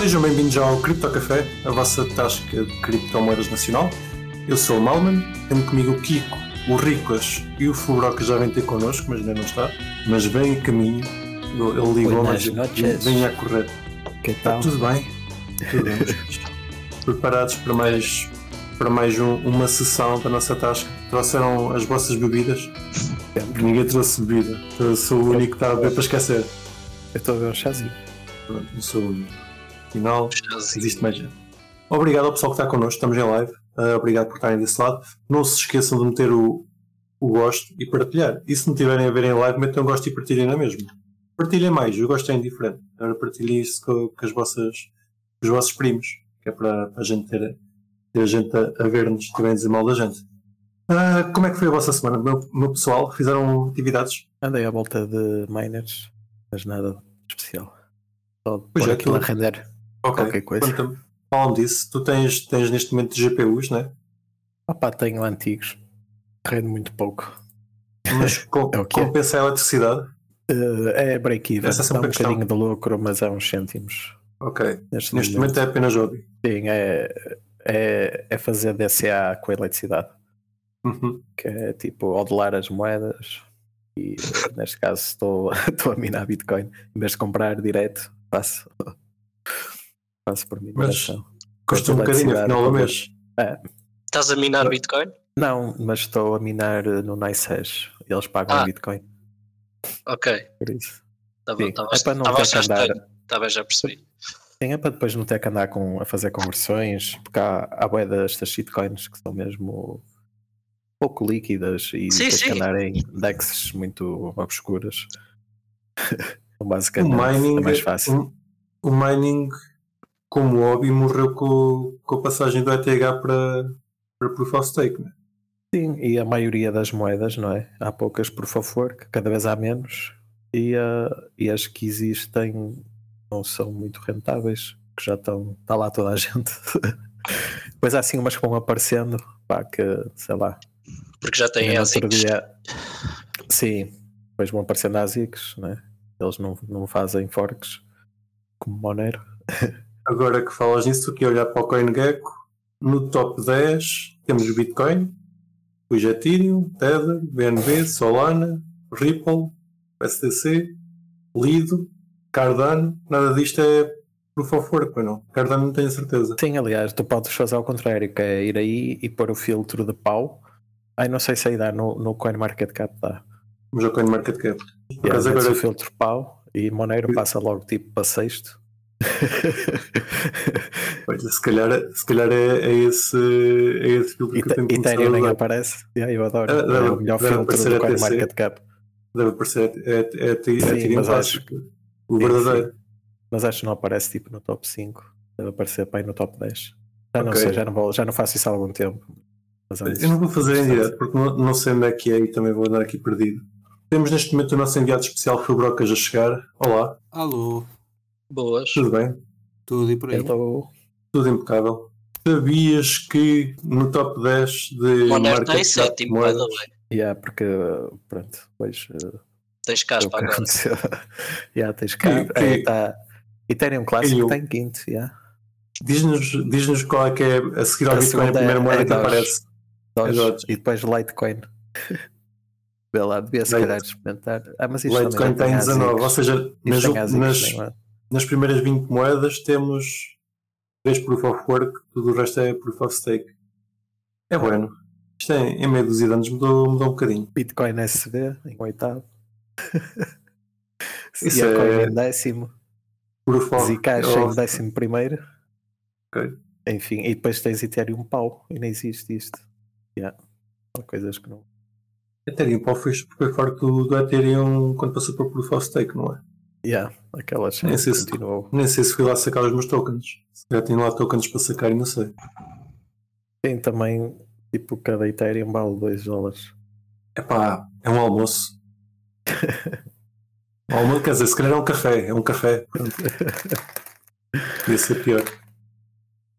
Sejam bem-vindos ao Cripto Café, a vossa tasca de criptomoedas nacional. Eu sou o Malman, tenho comigo o Kiko, o Riclas e o Fubro que já vem ter connosco, mas ainda não está. Mas vem a caminho, ele ligou, mas vem a correr. Que tal? Tudo bem? Tudo bem. Preparados para mais, para mais um, uma sessão da nossa tasca? Trouxeram as vossas bebidas? Ninguém trouxe bebida. Eu sou o único que está a beber para esquecer. Eu estou a ver um chazinho. Pronto, não sou o único. Afinal, existe mais gente. Obrigado ao pessoal que está connosco, estamos em live. Uh, obrigado por estarem desse lado. Não se esqueçam de meter o, o gosto e partilhar. E se não tiverem a ver em live, metam gosto e partilhem na mesma. Partilhem mais, o gosto é indiferente. Agora partilhem isso com, com, as vossas, com os vossos primos, que é para a gente ter, ter a gente a, a ver-nos se tiverem a dizer mal da gente. Uh, como é que foi a vossa semana? Meu, meu pessoal, fizeram atividades? Andei à volta de miners, mas nada especial. Só pois é, aquilo a render okay. qualquer coisa. Falam disso. Tu tens, tens neste momento GPUs, não é? Opa, tenho antigos. Rende muito pouco. Mas com, é compensa a eletricidade? Uh, é break-even. É dá um questão. bocadinho de lucro, mas é uns cêntimos. Ok. Neste, neste momento. momento. é apenas hobby. Sim, é, é, é fazer DCA com a eletricidade. Uhum. Que é tipo odelar as moedas. E neste caso estou, estou a minar Bitcoin. Em vez de comprar direto, faço Faço por mineração. Custa um bocadinho no final do mês. É. Estás a minar Bitcoin? Não, mas estou a minar no Nice Hash. Eles pagam ah. Bitcoin. Ok. Por isso. Tá bom, tá é para não ter que andar. Tá bem, já percebi. Sim, é para depois não ter que andar com, a fazer conversões, porque há, há destas shitcoins que são mesmo pouco líquidas e sim, sim. que andar em dexes muito obscuras. Então, basicamente, o mining, é mais fácil. O, o mining como hobby, morreu com, com a passagem do ETH para, para Proof of Stake. Né? Sim, e a maioria das moedas, não é? Há poucas Proof of Work, cada vez há menos, e, uh, e as que existem não são muito rentáveis, que já estão, está lá toda a gente. Depois há assim umas que vão aparecendo, pá, que sei lá. Porque já têm ASICs. Dia... Sim, depois vão aparecendo ASICs, né? Eles não, não fazem forks como Monero. Agora que falas nisso, a olhar para o CoinGecko. No top 10 temos Bitcoin, depois Ethereum, Tether, BNB, Solana, Ripple, STC, Lido, Cardano. Nada disto é Proof of Work, não? Cardano não tenho certeza. Sim, aliás, tu podes fazer ao contrário, que é ir aí e pôr o filtro de pau. Ai, não sei se aí dá, no, no CoinMarketCap dá. Mas o CoinMarketCap. Yeah, agora... o filtro pau e Monero passa logo tipo para sexto Olha, se calhar, se calhar é, é, esse, é esse filtro que eu tenho Ethereum nem aparece. Yeah, eu adoro. Ah, deve, é o melhor filtro do CoinMarketCap. Deve aparecer. É, é, é, Sim, mas acho, o verdadeiro. Mas acho que não aparece tipo no top 5. Deve aparecer para aí no top 10. Já não sei, já não, vou, já não faço isso há algum tempo. eu não vou fazer em direto porque não, não sei onde é que é e também vou andar aqui perdido. Temos neste momento o nosso enviado especial Fubrocas a chegar. Olá. Alô. Boas. Tudo bem? Tudo e por aí. Tudo impecável. Sabias que no top 10 de Monero está em sétimo, by the way. Yeah, porque, pronto, depois... Uh, tens caspa agora. yeah, tens caspa. É, tá, Ethereum Classic está em quinto, yeah. Diz-nos diz qual é que é a seguir ao a Bitcoin a primeira moeda é que aparece. Doge, é e depois Litecoin. Vê lá, devia se calhar experimentar. Ah, mas isto Litecoin tem 19, ou seja, nas, nas, nas primeiras 20 moedas temos 3 Proof of Work, tudo o resto é Proof of Stake. É bueno. Isto é, em meio dos anos mudou, mudou um bocadinho. Bitcoin SB em oitavo. Isso é... em décimo. Proof of Zcash em décimo primeiro. Ok. Enfim, e depois tens Ethereum pau e nem existe isto. Yeah. São coisas que não. Ethereum pau foi, foi forte do, do Ethereum quando passou para Proof of Stake, não é? Yeah, aquelas nem sei, se, nem sei se fui lá sacar os meus tokens. Já tenho lá tokens para sacar e não sei. Tem também, tipo, cada Ethereum vale 2 dólares. É pá, é um almoço. um almoço, quer dizer, se calhar é um café, é um café. Podia ser pior.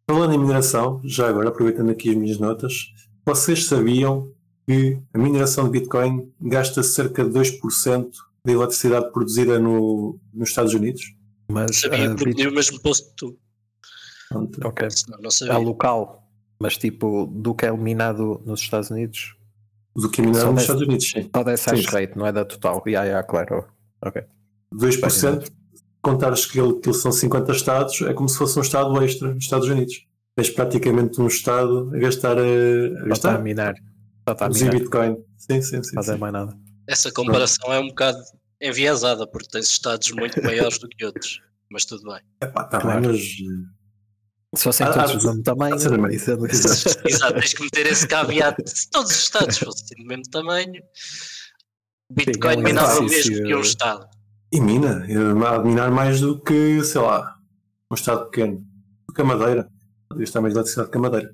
Falando em mineração, já agora aproveitando aqui as minhas notas, vocês sabiam que a mineração de Bitcoin gasta cerca de 2% da eletricidade produzida no, nos Estados Unidos. Mas, Sabia, uh, porque Bit... o mesmo posto que tu. Ok. Não, é local, mas tipo, do que é eliminado nos Estados Unidos. Do que é eliminado nos Estados Unidos, sim. Só dessa hash rate, não é da total. Yeah, yeah, claro. Ok. 2%, contares que ele, que são 50 estados, é como se fosse um estado extra nos Estados Unidos. És praticamente um estado a gastar a, a gastar. a minar. Só a minar. Bitcoin. Sim, sim, sim. Fazer mais nada. Essa comparação é um bocado enviesada, porque tens estados muito maiores do que outros. Mas tudo bem. Epá, tá claro. bem, mas se fossem ah, todos ah, do mesmo tamanho, dizendo Exato, tens que meter esse caveat. Se todos os Estados fossem do mesmo tamanho, Bitcoin Sim, minava o mesmo que um Estado. E mina, a minar mais do que, sei lá, um Estado pequeno, do que a Madeira. Está mais eletricidade que a Madeira.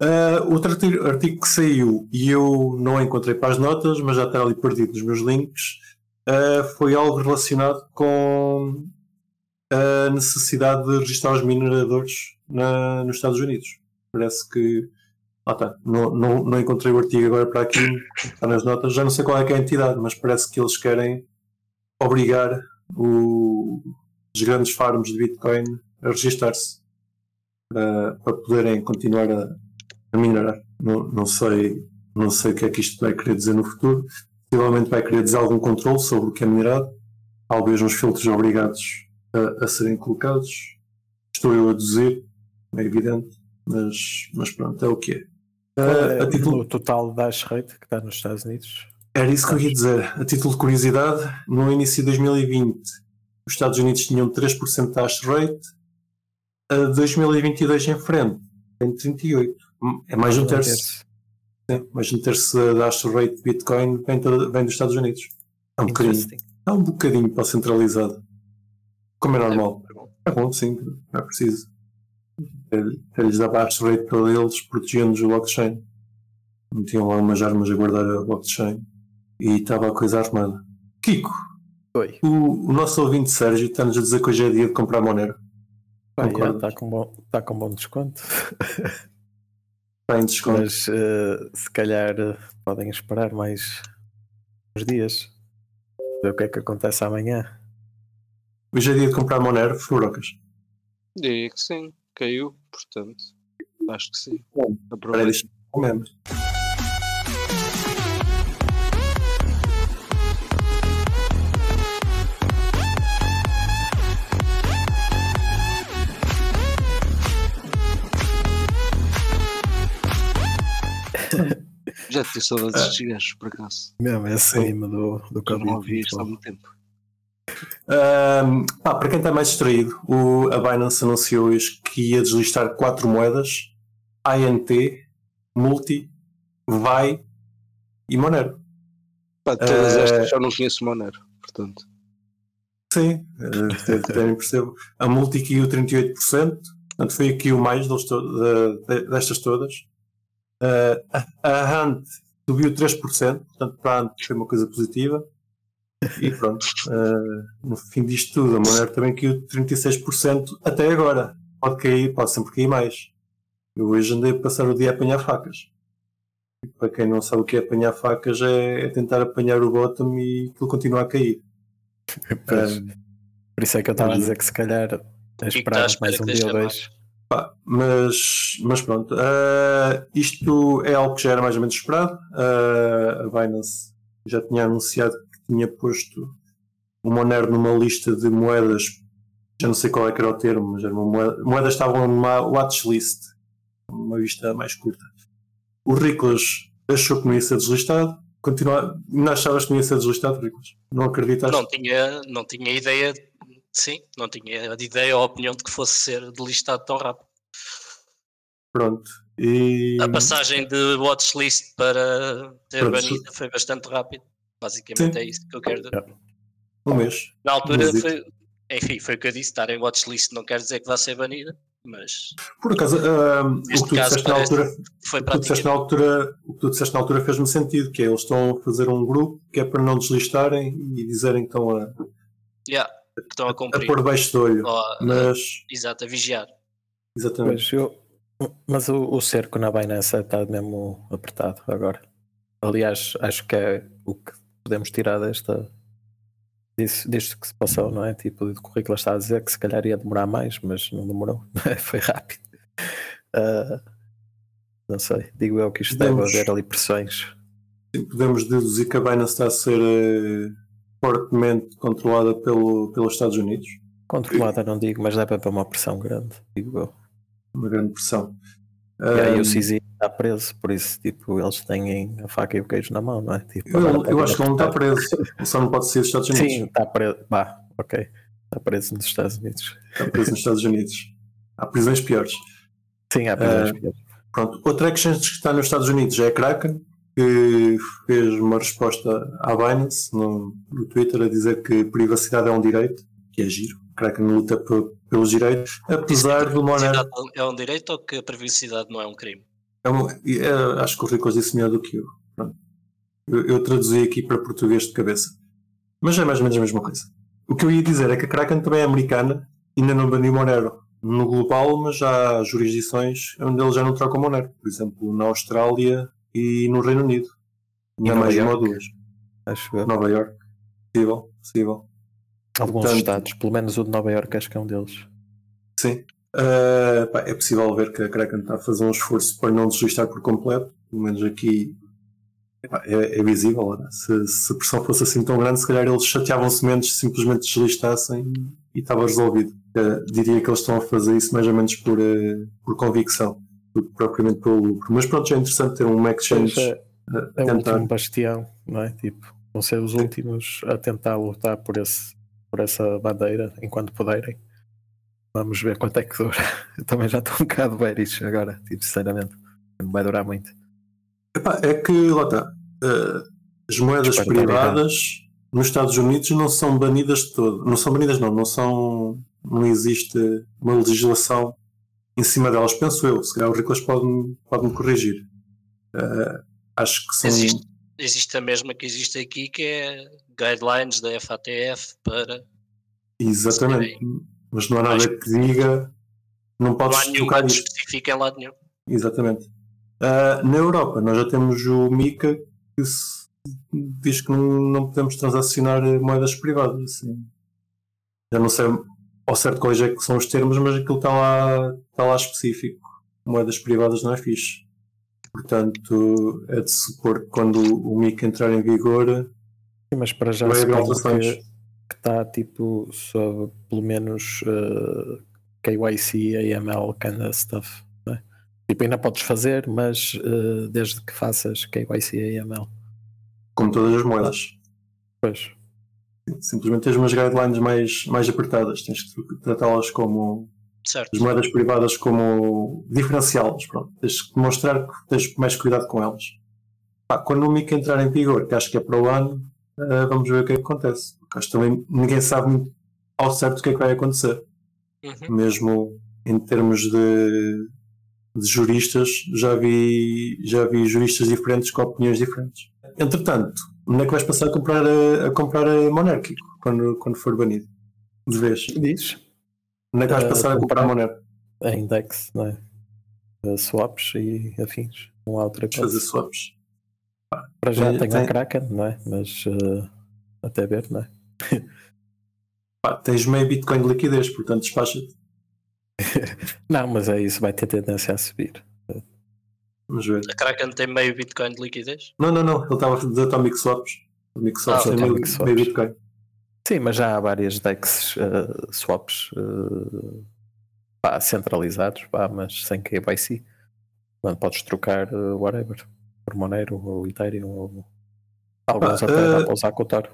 Uh, outro artigo que saiu e eu não encontrei para as notas, mas já está ali perdido nos meus links, uh, foi algo relacionado com a necessidade de registrar os mineradores na, nos Estados Unidos. Parece que. Ah, tá. Não, não, não encontrei o artigo agora para aqui, está nas notas. Já não sei qual é, é a entidade, mas parece que eles querem obrigar o, os grandes farms de Bitcoin a registar-se para, para poderem continuar a, a minerar. Não, não, sei, não sei o que é que isto vai querer dizer no futuro. Possivelmente vai querer dizer algum controle sobre o que é minerado, talvez uns filtros obrigados a, a serem colocados. Estou eu a deduzir, é evidente, mas, mas pronto, é o que é. Uh, a título... O total da hash rate que está nos Estados Unidos? Era isso que eu ia dizer. A título de curiosidade, no início de 2020, os Estados Unidos tinham 3% da hash rate, a 2022 em frente tem 38%. É mais de um terço. Sim, mais de um terço da hash rate de Bitcoin vem, vem dos Estados Unidos. É um bocadinho. É um bocadinho para o centralizado. Como é normal. É bom, sim, não é preciso. Eles davam a rate para eles protegendo-nos o blockchain. Metiam lá umas armas a guardar a blockchain e estava a coisa armada. Kiko, Oi. O, o nosso ouvinte Sérgio está-nos a dizer que hoje é dia de comprar Monero. Está com, bom, tá com bom desconto. Desconto. Mas uh, se calhar uh, podem esperar mais uns dias. Ver o que é que acontece amanhã. Hoje é dia de comprar Monero, Furocas? Diria que sim, caiu, portanto, acho que sim. Bom, Aproveita. Já te saudades destes gajos, por acaso. Mesmo, é acima do, do cabelo. Não ouvi isto há muito tempo. Um, ah, para quem está mais distraído, o, a Binance anunciou hoje que ia deslistar quatro moedas: INT, Multi, VAI e Monero. Pá, todas uh, estas já não conheço Monero, portanto. Sim, também percebo. A Multi caiu 38%, portanto foi aqui o mais destas todas. Uh, a Hunt subiu 3%, portanto para a Hunt foi uma coisa positiva. E pronto, uh, no fim disto tudo, a Monero também caiu 36% até agora. Pode cair, pode sempre cair mais. Eu hoje andei a passar o dia a apanhar facas. E para quem não sabe o que é apanhar facas, é, é tentar apanhar o bottom e aquilo continua a cair. Pois, uh, por isso é que eu estava a dizer que se calhar a esperar mais um dia ou dois. Pá, mas, mas pronto, uh, isto é algo que já era mais ou menos esperado. Uh, a Binance já tinha anunciado tinha posto o Monero numa lista de moedas, já não sei qual é que era o termo, mas era uma moeda, moedas estavam numa watchlist, uma vista mais curta. O Riclas achou que não ia ser deslistado, continua, não achavas que não ia ser deslistado, Riclas? Não acreditas? Não tinha, não tinha ideia, sim, não tinha ideia ou opinião de que fosse ser delistado tão rápido. Pronto. E... A passagem de watchlist para ter banido foi bastante rápido. Basicamente Sim. é isso que eu quero dizer. Um mês. Na altura, foi, enfim, foi o que eu disse: estar em watchlist não quer dizer que vai ser banida, mas. Por acaso, uh, o que tu disseste na altura. Foi o, que tu disseste na altura o que tu disseste na altura fez-me sentido, que é eles estão a fazer um grupo que é para não deslistarem e dizerem que estão a. Yeah, que estão a cumprir. A pôr baixo de olho. A, mas... Exato, a vigiar. Exatamente. Mas, eu, mas o, o cerco na Binance está mesmo apertado agora. Aliás, acho que é o que podemos tirar desta, disso, disto que se passou, não é? Tipo, o currículo está a dizer que se calhar ia demorar mais, mas não demorou, foi rápido. Uh, não sei, digo eu que isto podemos, deve haver ali pressões. Podemos deduzir que a Binance está a ser uh, fortemente controlada pelo, pelos Estados Unidos. Controlada, não digo, mas deve haver uma pressão grande, digo eu. Uma grande pressão. E aí o CZ está preso, por isso tipo, eles têm a faca e o queijo na mão, não é? Tipo, eu, eu acho que ele não está preso, só não pode ser dos Estados Unidos. Sim, está preso. Bah, ok. Está preso nos Estados Unidos. Está preso nos Estados Unidos. Há prisões piores. Sim, há prisões uh, piores. Pronto, outra exchange que está nos Estados Unidos é a Kraken, que fez uma resposta à Binance no, no Twitter a dizer que privacidade é um direito, que é giro. Kraken luta pelos direitos, apesar do Monero. É um direito ou que a privacidade não é um crime? É um, é, acho que o Rico disse melhor do que eu. eu. Eu traduzi aqui para português de cabeça. Mas é mais ou menos a mesma coisa. O que eu ia dizer é que a Kraken também é americana, ainda não baniu Monero no global, mas já há jurisdições onde eles já não trocam Monero. Por exemplo, na Austrália e no Reino Unido. Não mais York? uma ou duas. Acho que Nova York. Possível, possível. Alguns Portanto, estados, pelo menos o de Nova York, acho que é um deles. Sim. Uh, pá, é possível ver que a Kraken está a fazer um esforço para não deslistar por completo. Pelo menos aqui pá, é, é, visível. Né? Se, se, a pressão fosse assim tão grande, se calhar eles chateavam-se menos, simplesmente deslistassem e estava resolvido. Uh, diria que eles estão a fazer isso mais ou menos por, uh, por convicção, do que propriamente pelo lucro. Mas pronto, é interessante ter um exchange. É, é o último bastião, não é? Tipo, vão ser os últimos a tentar lutar por esse por essa bandeira enquanto puderem. Vamos ver quanto é que dura. Eu também já estou um bocado bearish agora, tipo, sinceramente. Não vai durar muito. Epá, é que, lá está. Uh, as moedas privadas nos Estados Unidos não são banidas de todo. Não são banidas, não. Não são. Não existe uma legislação em cima delas, penso eu. Se calhar o Ricolas pode-me pode corrigir. Uh, acho que são. Existe, existe a mesma que existe aqui, que é guidelines da FATF para. Exatamente. Mas não há nada que diga. Não podes não tocar isso. específico em lado nenhum. Exatamente. Uh, na Europa, nós já temos o MICA que diz que não, não podemos transacionar moedas privadas. Assim. Já não sei ao certo quais é que são os termos, mas aquilo está lá, está lá específico. Moedas privadas não é fixe. Portanto, é de supor que quando o MICA entrar em vigor, Sim, mas para já se que, está tipo sob pelo menos uh, eh, KYC, AML kind of stuff. Né? Tipo, ainda podes fazer, mas uh, desde que faças KYC e AML. Como todas as moedas. Pois. Simplesmente tens umas guidelines mais, mais apertadas, tens que tratá-las como certo. as moedas privadas como diferenciá-las. Tens que demonstrar que tens mais cuidado com elas. Quando o MIC entrar em vigor, que acho que é para o ano, uh, vamos ver o que é que acontece. Porque acho que também ninguém sabe muito ao certo o que é que vai acontecer. Uhum. Mesmo em termos de, de, juristas, já vi, já vi juristas diferentes com opiniões diferentes. Entretanto, onde é que vais passar a comprar a, a comprar a Monarchic quando, quando for banido? De vez. Diz? Onde é que vais uh, passar a comprar a Monarchic? A Index, não é? Uh, swaps e afins. Não há outra coisa. Fazer swaps. Para já tem, tem a Kraken, não é? Mas uh, até ver, não é? Pá, tens meio Bitcoin de liquidez, portanto despacha-te. não, mas é isso, vai ter tendência a subir. Vamos ver. A Kraken tem meio Bitcoin de liquidez? Não, não, não. Ele estava a dizer Atomic Swaps. Atomic Swaps ah, tem meio, meio, Bitcoin. Sim, mas já há várias DEX uh, swaps uh, pá, centralizados, pá, mas sem KYC. Quando podes trocar uh, whatever por Monero ou Ethereum ou alguns ah, até uh, dá para usar Cotar.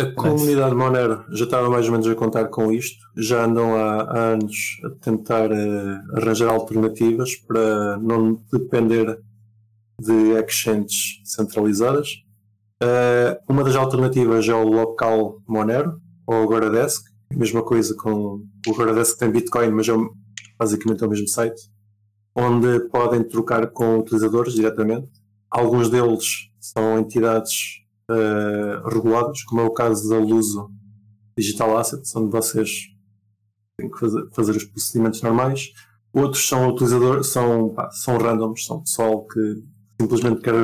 A comunidade Monero já estava mais ou menos a contar com isto, já andam há, anos a tentar uh, arranjar alternativas para não depender de exchanges centralizadas. Uh, uma das alternativas é o local Monero ou o Goradesk, mesma coisa com o Goradesk tem Bitcoin, mas é basicamente é o mesmo site onde podem trocar com utilizadores diretamente. Alguns deles são entidades uh, reguladas, como é o caso da Luso Digital Assets, onde vocês têm que fazer, fazer os procedimentos normais. Outros são utilizadores, são, pá, são randoms, são pessoal que simplesmente quer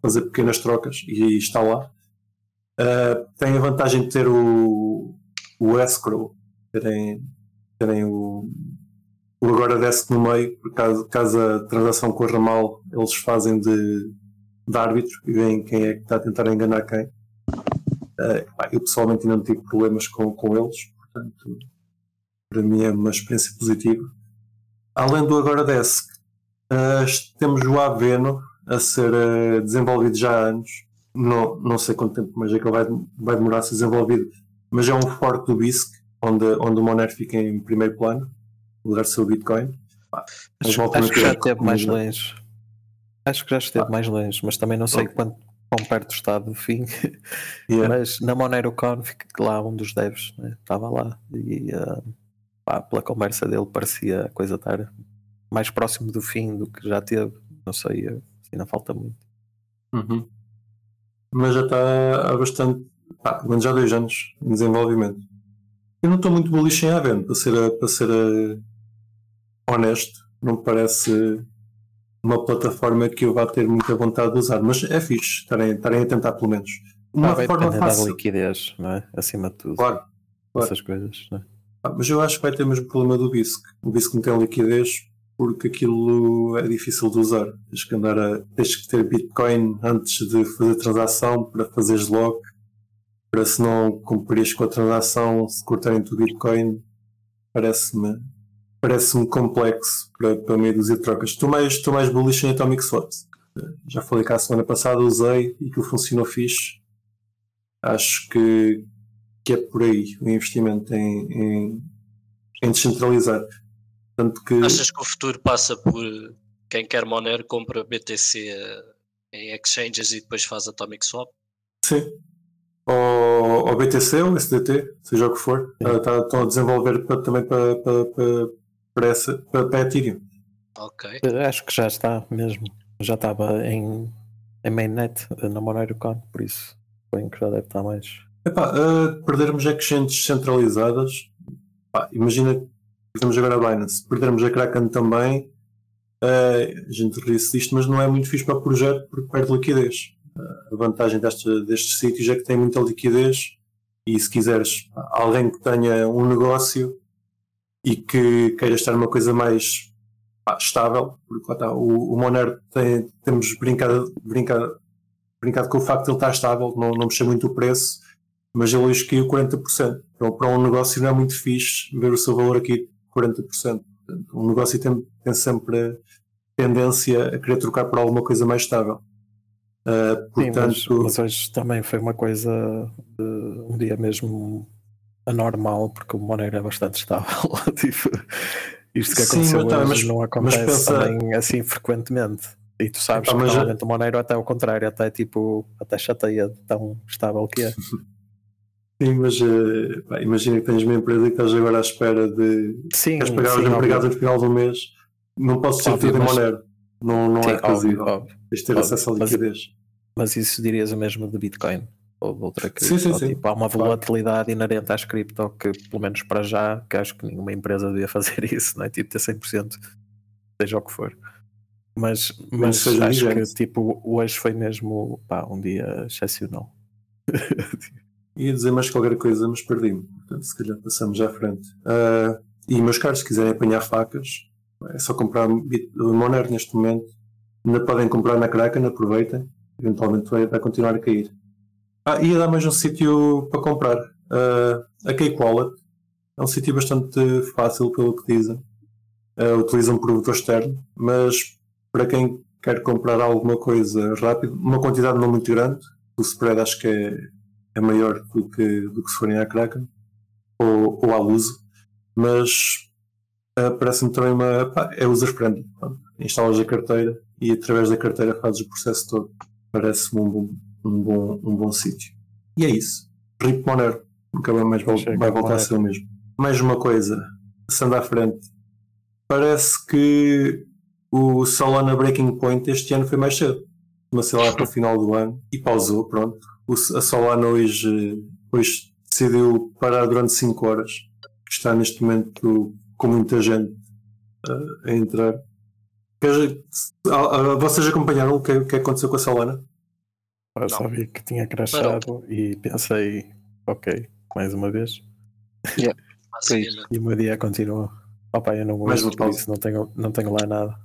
fazer pequenas trocas e está lá. Uh, tem a vantagem de ter o, o escrow, terem, terem o, o agora desk no meio, caso, caso a transação corra mal, eles fazem de, de árbitro e veem quem é que está a tentar enganar quem. Uh, eu pessoalmente ainda não tive problemas com, com eles, portanto, para mim é uma experiência positiva. Além do agora desk, uh, temos o Aveno a ser uh, desenvolvido já há anos. Não, não sei quanto tempo, mas é que ele vai, vai demorar a ser desenvolvido. Mas é um fork do BISC, onde, onde o Monero fica em primeiro plano, lugar do seu Bitcoin. acho, acho que já esteve mais longe. Acho que já esteve ah. mais longe, mas também não sei okay. quanto quão perto está do fim. Yeah. Mas na MoneroCon, lá um dos devs né, estava lá e uh, pá, pela conversa dele parecia a coisa estar mais próximo do fim do que já teve. Não sei, ainda falta muito. Uhum. Mas já está há bastante, pá, já dois anos em desenvolvimento. Eu não estou muito bullish em Avent, para ser, para ser honesto. Não me parece uma plataforma que eu vá ter muita vontade de usar, mas é fixe estarem, estarem a tentar pelo menos. Uma ah, forma fácil. liquidez, não é? Acima de tudo. Claro. claro. Essas coisas, não é? Ah, mas eu acho que vai ter o mesmo problema do BISC. O BISC não tem liquidez porque aquilo é difícil de usar. Tens que andar a. tens que ter Bitcoin antes de fazer transação para fazeres lock. Para se não cumprires com a transação, se cortarem o Bitcoin, parece-me parece-me complexo para, para meio dúzia de trocas. Estou mais, estou mais bullish em Atomic Swap. Já falei que a semana passada, usei e que funcionou fixe. Acho que, que é por aí o investimento em, em, em descentralizar. Tanto que... Achas que o futuro passa por quem quer Monero compra BTC em exchanges e depois faz Atomic Swap? Sim. Ou, ou BTC ou SDT, seja o que for. Tá, tá, estão a desenvolver para, também para, para, essa, para, para Ethereum. Ok. Acho que já está mesmo. Já estava em, em mainnet na MoneroCon, por isso bem que já deve estar mais. Epá, uh, perdermos exchanges centralizadas, pá, imagina Temos agora a Binance, perdermos a Kraken também, uh, a gente ri-se disto, mas não é muito fixe para o projeto porque perde liquidez. Uh, a vantagem deste, destes sítios é que tem muita liquidez e se quiseres alguém que tenha um negócio e que queira estar numa coisa mais pá, estável, porque lá está, o, o Monero tem, temos brincado, brincado, brincado com o facto de ele estar estável, não, não mexer muito o preço, mas ele hoje caiu 40%. Então, para um negócio não é muito fixe ver o seu valor aqui 40%. Portanto, um negócio tem, tem sempre tendência a querer trocar por alguma coisa mais estável. Uh, portanto... Sim, mas, mas, hoje também foi uma coisa de um dia mesmo anormal, porque o Monero é bastante estável. tipo, isto que aconteceu Sim, hoje mas, não acontece pensa... também assim frequentemente. E tu sabes ah, que normalmente já... o Monero até ao contrário, até tipo, até chateia de tão estável que é. Sim, mas uh, imagina que tens uma empresa e estás agora à espera de sim, queres pagar os empregados no final do mês, não posso ser tudo em Monero. Não, não sim, é fazível. Tens de ter óbvio, acesso à liquidez. Mas, mas isso dirias o mesmo de Bitcoin ou de outra cripto. Sim, sim, sim. Tipo, há uma volatilidade inerente às cripto que, pelo menos para já, que acho que nenhuma empresa devia fazer isso, não é? Tipo, ter 100%, seja o que for. Mas, mas acho que tipo, hoje foi mesmo pá, um dia excepcional. Ia dizer mais qualquer coisa, mas perdi-me. Portanto, se calhar passamos à frente. Uh, e meus caros, se quiserem apanhar facas, é só comprar Monero neste momento. Ainda podem comprar na Kraken, aproveitem. Eventualmente vai, vai continuar a cair. Ah, ia dar mais um sítio para comprar. Uh, a Cake Wallet é um sítio bastante fácil, pelo que dizem. Uh, utiliza um externo, mas para quem quer comprar alguma coisa rápido, uma quantidade não muito grande, o spread acho que é, é maior do que, do que se forem à Kraken ou, ou à Luso, mas uh, parece-me também uma. Pá, é user-friendly. Instalas a carteira e através da carteira fazes o processo todo. Parece-me um um bom, um bom sítio. E é isso. Rip Monero. Nunca mais vai, vai voltar a ser o mesmo. Mais uma coisa, passando à frente. Parece que o Solana Breaking Point este ano foi mais cedo. Comecei lá para o final do ano e pausou, pronto. O, a Solana hoje, hoje decidiu parar durante 5 horas. Está neste momento com muita gente uh, a entrar. Vocês acompanharam o que, o que aconteceu com a Solana? Eu só vi que tinha crashado e pensei, ok, mais uma vez. Yeah. E o meu dia continuou. Opa, eu não Mais uso uma por pausa. isso, não tenho, não tenho lá nada.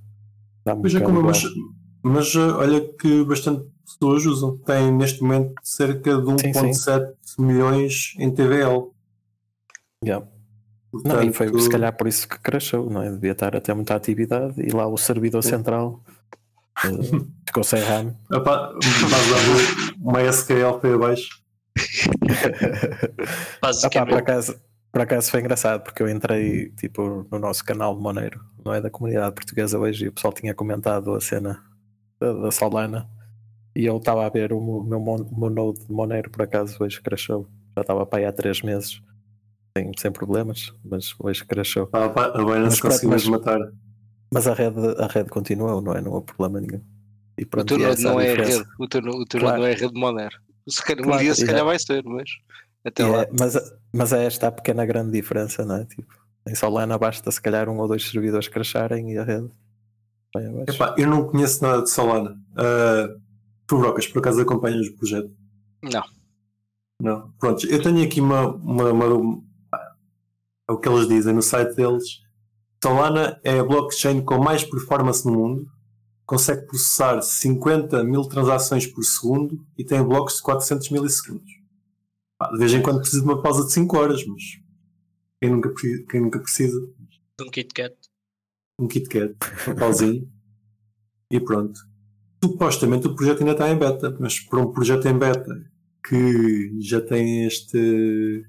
Pois é, um como, bocado mas, mas uh, olha que bastante pessoas usam. Tem neste momento cerca de Sim, sim. 1,7 milhões em TVL. Yeah. Não, e foi Portanto, se calhar por isso que crashou, não é? Devia estar a ter muita atividade e lá o servidor central eh, ficou sem RAM. dar uma SQL para abaixo. Opa, por, acaso, por acaso foi engraçado porque eu entrei tipo, no nosso canal de Moneiro, não é da comunidade portuguesa hoje, e o pessoal tinha comentado a cena da, da Solana e eu estava a ver o meu, o meu, node de Moneiro por acaso hoje crashou. Já estava para aí há 3 meses sem, sem problemas, mas hoje crashou. Ah, pá, a Binance conseguiu mas- matar. Mas a rede, a rede continuou, não é? Não houve problema nenhum. E O pronto, node essa não é a diferença. rede. O teu, no- o teu Claro. não é a rede Monero. Se calhar, Claro, um dia se calhar é- vai ser, mas até E lá. é- mas, mas é esta a pequena grande diferença, não é? Tipo, em Solana basta se calhar um ou dois servidores crasharem e a rede vai abaixo. Epá, eu não conheço nada de Solana. Ah, tu, Brocas, por acaso acompanhas o projeto? Não. Não. Pronto, eu tenho aqui uma, uma, uma- é o que eles dizem no site deles. Solana é a blockchain com mais performance no mundo, consegue processar 50 mil transações por segundo e tem blocos de 400 milissegundos. De vez em quando precisa de uma pausa de 5 horas, mas quem nunca, quem nunca precisa? Um Kit Kat. um Kit Kat, um pauzinho e pronto. Supostamente o projeto ainda está em beta, mas para um projeto em beta que já tem este,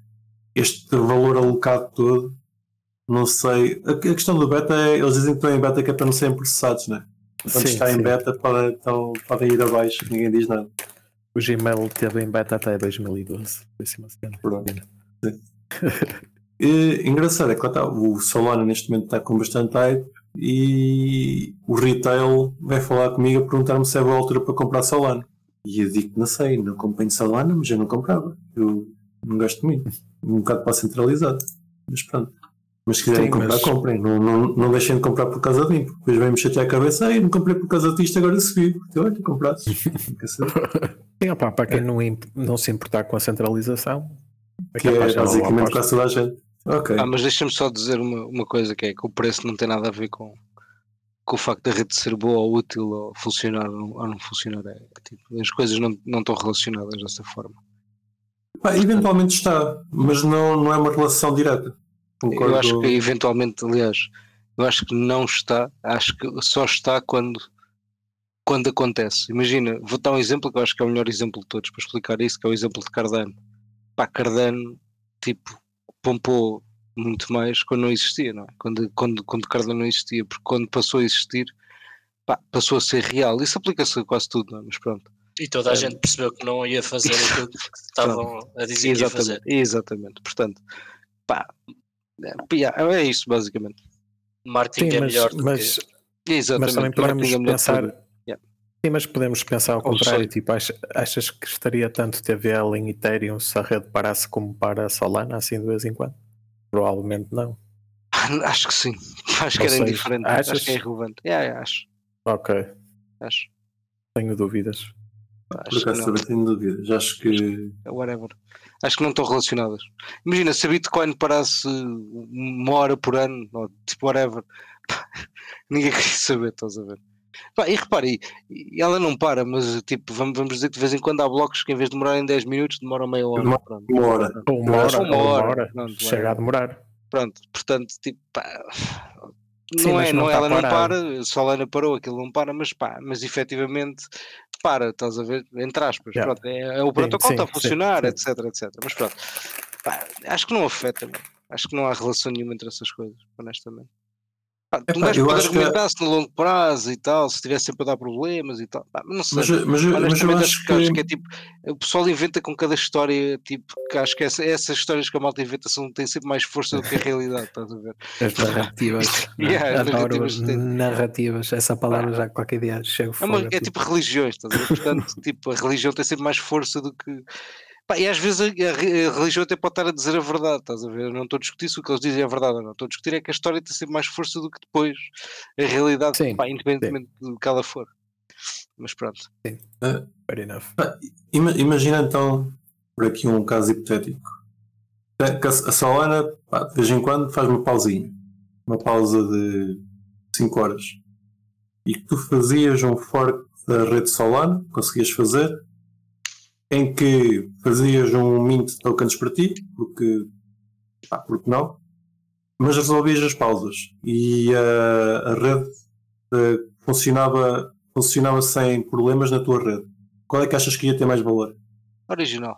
este valor alocado todo, não sei. A, questão do beta é, eles dizem que estão em beta que é para não serem processados, né? Quando Sim, está em sim. beta podem, então, podem ir abaixo, ninguém diz nada. O Gmail teve em beta até 2012. Foi assim uma cena. Pronto. E, engraçado é que lá está, o Solana neste momento está com bastante hype e o retail vai falar comigo a perguntar-me se é boa altura para comprar Solana. E eu digo que não sei, não acompanho Solana, mas eu não comprava. Eu não gosto muito. Um bocado para centralizado. Mas pronto. Mas se quiserem Sim, comprar, mas- comprem. Não, não, não deixem de comprar por causa de mim. porque Depois vem-me chatear a cabeça. Ai, não comprei por causa disto, agora subi. Eu, olha, saber? Sim, opá, para quem não, imp- não se importar com a centralização, que é dar uma boa basicamente quase toda a gente. Ok. Ah, mas deixa-me só dizer uma, uma coisa que é que o preço não tem nada a ver com, com o facto da rede ser boa ou útil ou funcionar ou não, ou não funcionar. É, tipo, as coisas não, não estão relacionadas dessa forma. Pá, eventualmente está, mas não, não é uma relação direta. Concordo. Eu acho que eventualmente, aliás, eu acho que não está, acho que só está quando, quando acontece. Imagina, vou dar um exemplo que eu acho que é o melhor exemplo de todos para explicar isso, que é o exemplo de Cardano. Pá, Cardano, tipo, pompou muito mais quando não existia, não é? Quando, quando, quando Cardano não existia, porque quando passou a existir, pá, passou a ser real. Isso aplica-se a quase tudo, não é? Mas pronto. E toda a É. gente percebeu que não ia fazer aquilo que estavam a dizer que ia fazer. Exatamente, exatamente. Portanto, pá, é, yeah, é isso basicamente. Marketing Sim, é mas, melhor do mas, que. Exatamente. mas também podemos marketing é pensar. Yeah. Sim, mas podemos pensar ao contrário. Tipo, ach- achas que estaria tanto TVL em Ethereum se a rede parasse como para a Solana, assim de vez em quando? Provavelmente não. Acho que sim. Acho que era seja, indiferente. achas? Acho que é irrelevante. Yeah, acho. Ok, Acho. tenho dúvidas. Por Acho que acaso também tenho dúvidas. Acho que. Whatever. Acho que não estão relacionadas. Imagina, se a Bitcoin parasse uma hora por ano, ou tipo whatever, pá, ninguém queria saber, estás a ver? Pá, e repare, ela não para, mas tipo, vamos, vamos dizer que de vez em quando há blocos que em vez de demorarem 10 minutos, demoram meia hora. Demora Pronto. Uma hora. Ou uma hora, Ou uma hora. Pronto, Chega a demorar. Pronto, portanto, tipo, pá, Sim, não é, não ela não para, Solana parou, aquilo não para, mas pá, mas efetivamente para, estás a ver, entre aspas, Yeah. pronto, é, é o protocolo está a funcionar, sim. etc, etc, mas pronto, pá, acho que não afeta, acho que não há relação nenhuma entre essas coisas, honestamente. Pá, tu Epá, um gajo eu pode acho que- se no longo prazo e tal, se estivesse sempre a dar problemas e tal, pá, não sei. Mas, mas, mas eu acho que, acho que. é tipo, o pessoal inventa com cada história, tipo, que acho que essa- essas histórias que a malta inventa são, têm sempre mais força do que a realidade, estás a ver? As narrativas. Yeah, as narrativas têm- narrativas. Essa palavra já qualquer dia chego É, fora. é tipo religiões, estás a ver? Portanto, tipo, a religião tem sempre mais força do que. Pá, e às vezes a, a re- a religião até pode estar a dizer a verdade, estás a ver? Eu não estou a discutir se o que eles dizem é verdade ou não. Estou a discutir é que a história tem sempre mais força do que depois a realidade, Sim, pá, independentemente do que ela for. Mas pronto. Sim. Uh, Fair enough. Imagina então, por aqui um caso hipotético. A Solana, pá, de vez em quando, faz uma pausinha. Uma pausa de 5 horas. E que tu fazias um fork da rede Solana, conseguias fazer, em que fazias um mint tokens para ti, porque, pá, porque não, mas resolvias as pausas e uh, a rede uh, funcionava, funcionava sem problemas na tua rede. Qual é que achas que ia ter mais valor? Original.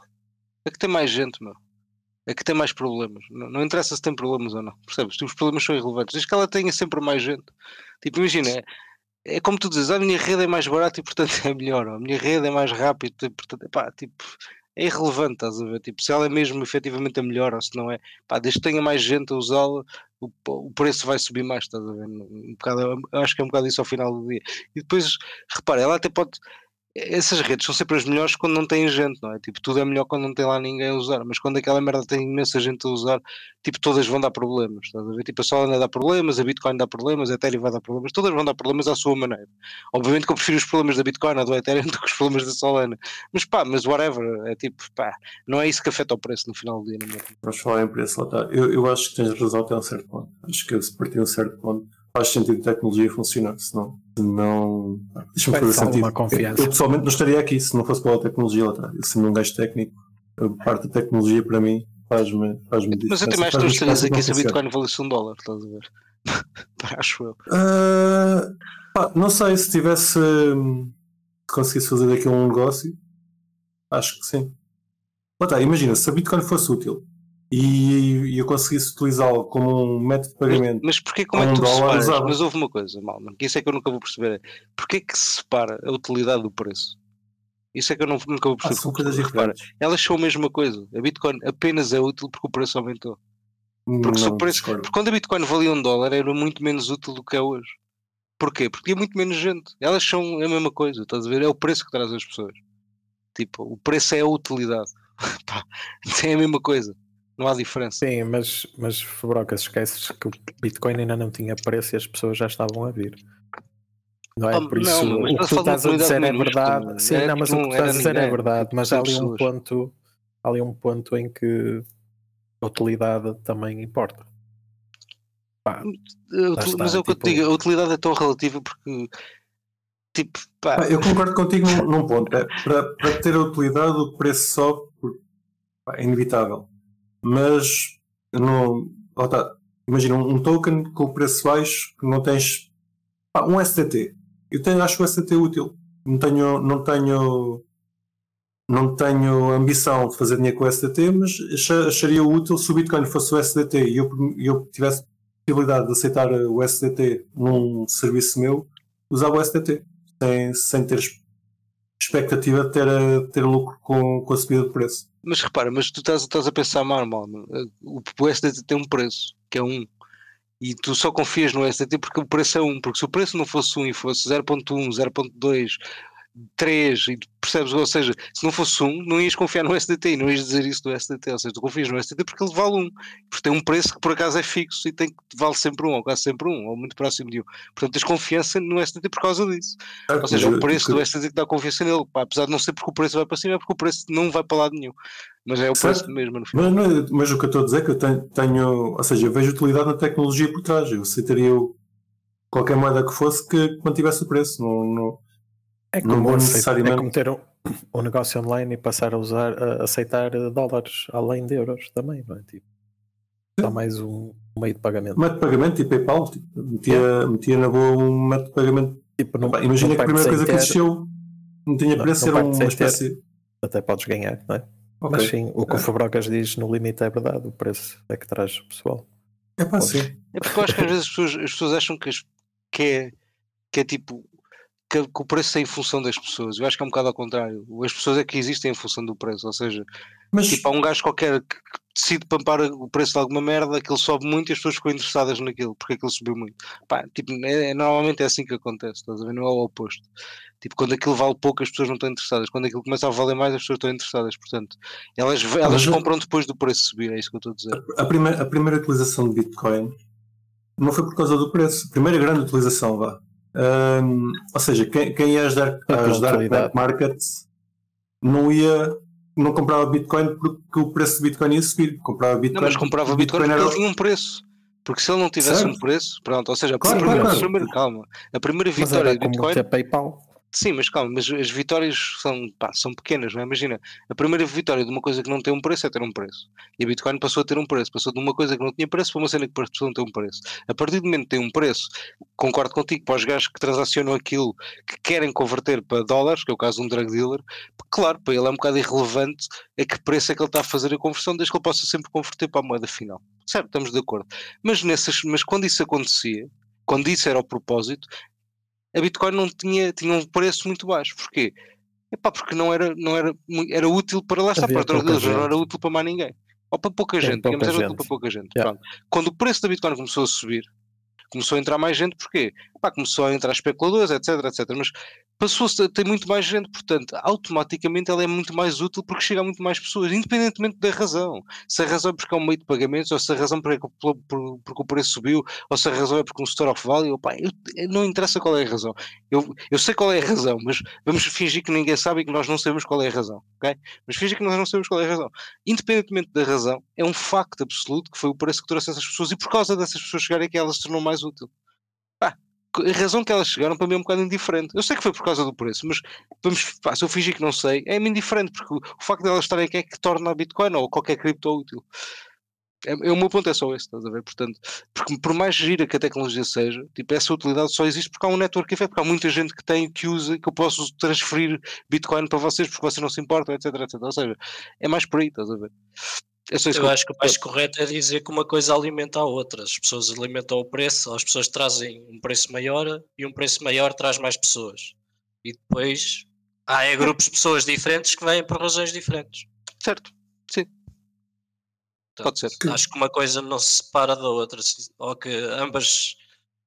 É que tem mais gente, meu. É que tem mais problemas. Não, não interessa se tem problemas ou não. Percebes? Os problemas são irrelevantes. Desde que ela tenha sempre mais gente. Tipo, imagina, é, é como tu dizes, a minha rede é mais barata e portanto é melhor. A minha rede é mais rápida e portanto, pá, tipo, é irrelevante, estás a ver? Tipo, se ela é mesmo efetivamente a melhor ou se não é, pá, desde que tenha mais gente a usá-la, o, o, preço vai subir mais, estás a ver? Um bocado, acho que é um bocado isso ao final do dia. E depois, repara, ela até pode essas redes são sempre as melhores quando não tem gente, não é? Tipo, tudo é melhor quando não tem lá ninguém a usar, mas quando aquela merda tem imensa gente a usar, tipo, todas vão dar problemas, estás a ver? Tipo, a Solana dá problemas, a Bitcoin dá problemas, a Ethereum vai dar problemas, todas vão dar problemas à sua maneira. Obviamente que eu prefiro os problemas da Bitcoin ou do Ethereum do que os problemas da Solana, mas pá, mas whatever, é tipo, pá, não é isso que afeta o preço no final do dia, não é? Vamos falar em preço, lá está. Eu, eu acho que tens razão até um certo ponto. Acho que se partir um certo ponto faz sentido a tecnologia funcionar, senão, senão deixa-me fazer sentido. Uma confiança. Eu, pessoalmente não estaria aqui se não fosse pela tecnologia lá atrás. Eu sendo um gajo técnico, a parte da tecnologia para mim faz-me faz Mas eu tenho mais estou a dizer que esse Bitcoin valesse um dólar, estás a ver? Acho eu. Uh, pá, não sei se tivesse hum, conseguisse fazer daqui um negócio, acho que sim. Lá está, imagina, se a Bitcoin fosse útil e, eu conseguisse utilizá-lo como um método de pagamento. Mas, mas porquê como é que tu separas? Mas houve uma coisa, Malman, que isso é que eu nunca vou perceber. Porquê que se separa a utilidade do preço? Isso é que eu não, nunca vou perceber. Ah, são coisas diferentes. Elas são a mesma coisa. A Bitcoin apenas é útil porque o preço aumentou. Porque, não, preço, porque quando a Bitcoin valia um dólar era muito menos útil do que é hoje. Porquê? Porque tinha muito menos gente. Elas são a mesma coisa, estás a ver? É o preço que traz as pessoas. Tipo, o preço é a utilidade. Pá, é a mesma coisa não há diferença. Sim, mas, mas Fabroca, se esqueces que o Bitcoin ainda não tinha preço e as pessoas já estavam a vir. Não é? Oh, Por isso, não, o que tu estás a dizer é verdade. Sim, não, mas o que tu estás a dizer é verdade. Mas há ali um ponto, há ali um ponto em que a utilidade também importa. Pá, mas é o que eu te tipo digo, a utilidade é tão relativa porque tipo, pá. Eu concordo contigo num, num ponto. É, para, para ter a utilidade, o preço sobe, é inevitável mas não. Oh, tá, imagina um token com preço baixo que não tens ah, um STT. Eu tenho, acho o STT útil. Não tenho, não tenho, não tenho ambição de fazer dinheiro com o STT, mas acharia útil se o Bitcoin fosse o STT e eu, eu tivesse possibilidade de aceitar o STT num serviço meu, usava o STT sem, sem ter expectativa de ter, ter lucro com, com a subida de preço. Mas repara, mas tu estás, estás a pensar mal, mal. O, o SDT tem um preço, que é 1. E tu só confias no SDT porque o preço é 1. Porque se o preço não fosse 1 e fosse 0.1, 0.2, 3 e percebes, ou seja, se não fosse um, não ias confiar no SDT e não ias dizer isso do SDT, ou seja, tu confias no SDT porque ele vale um, porque tem um preço que por acaso é fixo e tem que vale sempre um, ou quase sempre um, ou muito próximo de um. Portanto, tens confiança no SDT por causa disso. É, ou seja, o preço do SDT que dá confiança nele, pá, apesar de não ser porque o preço vai para cima, é porque o preço não vai para lado nenhum. Mas é o certo. preço mesmo no final. Mas, mas, mas, o que eu estou a dizer é que eu tenho, tenho, ou seja, eu vejo utilidade na tecnologia por trás. Eu aceitaria qualquer moeda que fosse que mantivesse o preço. Não, não, é como, não necessariamente... é como ter um, um, negócio online e passar a usar, a aceitar dólares além de euros também, não é? Tipo, só mais um meio de pagamento. Meio de pagamento e PayPal, tipo, metia, é. metia na boa um método de pagamento. Tipo, não, imagina que a primeira coisa ter... que existiu não tinha preço, era uma espécie. Ter, até podes ganhar, não é? Okay. Mas sim, o que é. o Fabrocas diz no limite é verdade, o preço é que traz o pessoal. É para sim. É porque eu acho que às vezes as pessoas, as pessoas acham que, que, é, que é tipo que, que, o preço é em função das pessoas. Eu acho que é um bocado ao contrário. As pessoas é que existem em função do preço. Ou seja, Mas... tipo, há um gajo qualquer que decide pampar o preço de alguma merda, aquilo sobe muito e as pessoas ficam interessadas naquilo, porque aquilo subiu muito. Pá, tipo, é, é, normalmente é assim que acontece, estás a ver? Não é o oposto. Tipo, quando aquilo vale pouco, as pessoas não estão interessadas. Quando aquilo começa a valer mais, as pessoas estão interessadas. Portanto, elas, elas compram depois do preço subir, é isso que eu estou a dizer. A primeira, a primeira utilização de Bitcoin não foi por causa do preço. A primeira grande utilização, vá, Um, ou seja, quem, quem ia ajudar, ajudar black markets não ia não comprava Bitcoin porque o preço do Bitcoin ia subir. Comprava Bitcoin, não, mas comprava Bitcoin, Bitcoin porque era... ele tinha um preço. Porque se ele não tivesse certo. um preço, pronto, ou seja, claro, primeira, claro, claro. calma, a primeira vitória do Bitcoin. É PayPal. Sim, mas calma, mas as vitórias são, pá, são pequenas, não é? Imagina, a primeira vitória de uma coisa que não tem um preço é ter um preço. E a Bitcoin passou a ter um preço, passou de uma coisa que não tinha preço para uma cena que passou a não ter um preço. A partir do momento que tem um preço, concordo contigo, para os gajos que transacionam aquilo que querem converter para dólares, que é o caso de um drug dealer, claro, para ele é um bocado irrelevante a que preço é que ele está a fazer a conversão, desde que ele possa sempre converter para a moeda final. Certo, estamos de acordo. Mas, nessas, mas quando isso acontecia, quando isso era o propósito, a Bitcoin não tinha, tinha um preço muito baixo. Porquê? Epá, porque não era, não era, era útil para lá estar, para deles, não era útil para mais ninguém. Ou para pouca Tem gente, digamos, era útil para pouca gente. Yeah. Quando o preço da Bitcoin começou a subir, começou a entrar mais gente, porquê? Epá, começou a entrar especuladores, etc, etc. Mas passou-se a ter muito mais gente, portanto, automaticamente ela é muito mais útil porque chega a muito mais pessoas, independentemente da razão. Se a razão é porque é um meio de pagamentos, ou se a razão é porque, o preço subiu, ou se a razão é porque um store of value, opa, eu, não interessa qual é a razão. Eu, eu sei qual é a razão, mas vamos fingir que ninguém sabe e que nós não sabemos qual é a razão, ok? Mas fingir que nós não sabemos qual é a razão. Independentemente da razão, é um facto absoluto que foi o preço que trouxe essas pessoas e por causa dessas pessoas chegarem aqui, ela se tornou mais útil a razão que elas chegaram para mim é um bocado indiferente. Eu sei que foi por causa do preço, mas vamos, pá, se eu fingir que não sei, é-me indiferente, porque o facto de elas estarem aqui é que torna a Bitcoin ou qualquer cripto útil. É, é, o meu ponto é só esse, estás a ver? Portanto, porque por mais gira que a tecnologia seja, tipo, essa utilidade só existe porque há um network effect, porque há muita gente que tem, que usa, que eu posso transferir Bitcoin para vocês porque vocês não se importam, etc, etc. Ou seja, é mais por aí, estás a ver? Eu acho que o mais correto é dizer que uma coisa alimenta a outra. As pessoas alimentam o preço, as pessoas trazem um preço maior e um preço maior traz mais pessoas. E depois há é grupos de pessoas diferentes que vêm por razões diferentes. Certo, sim. Pode ser. Acho que uma coisa não se separa da outra, ou que ambas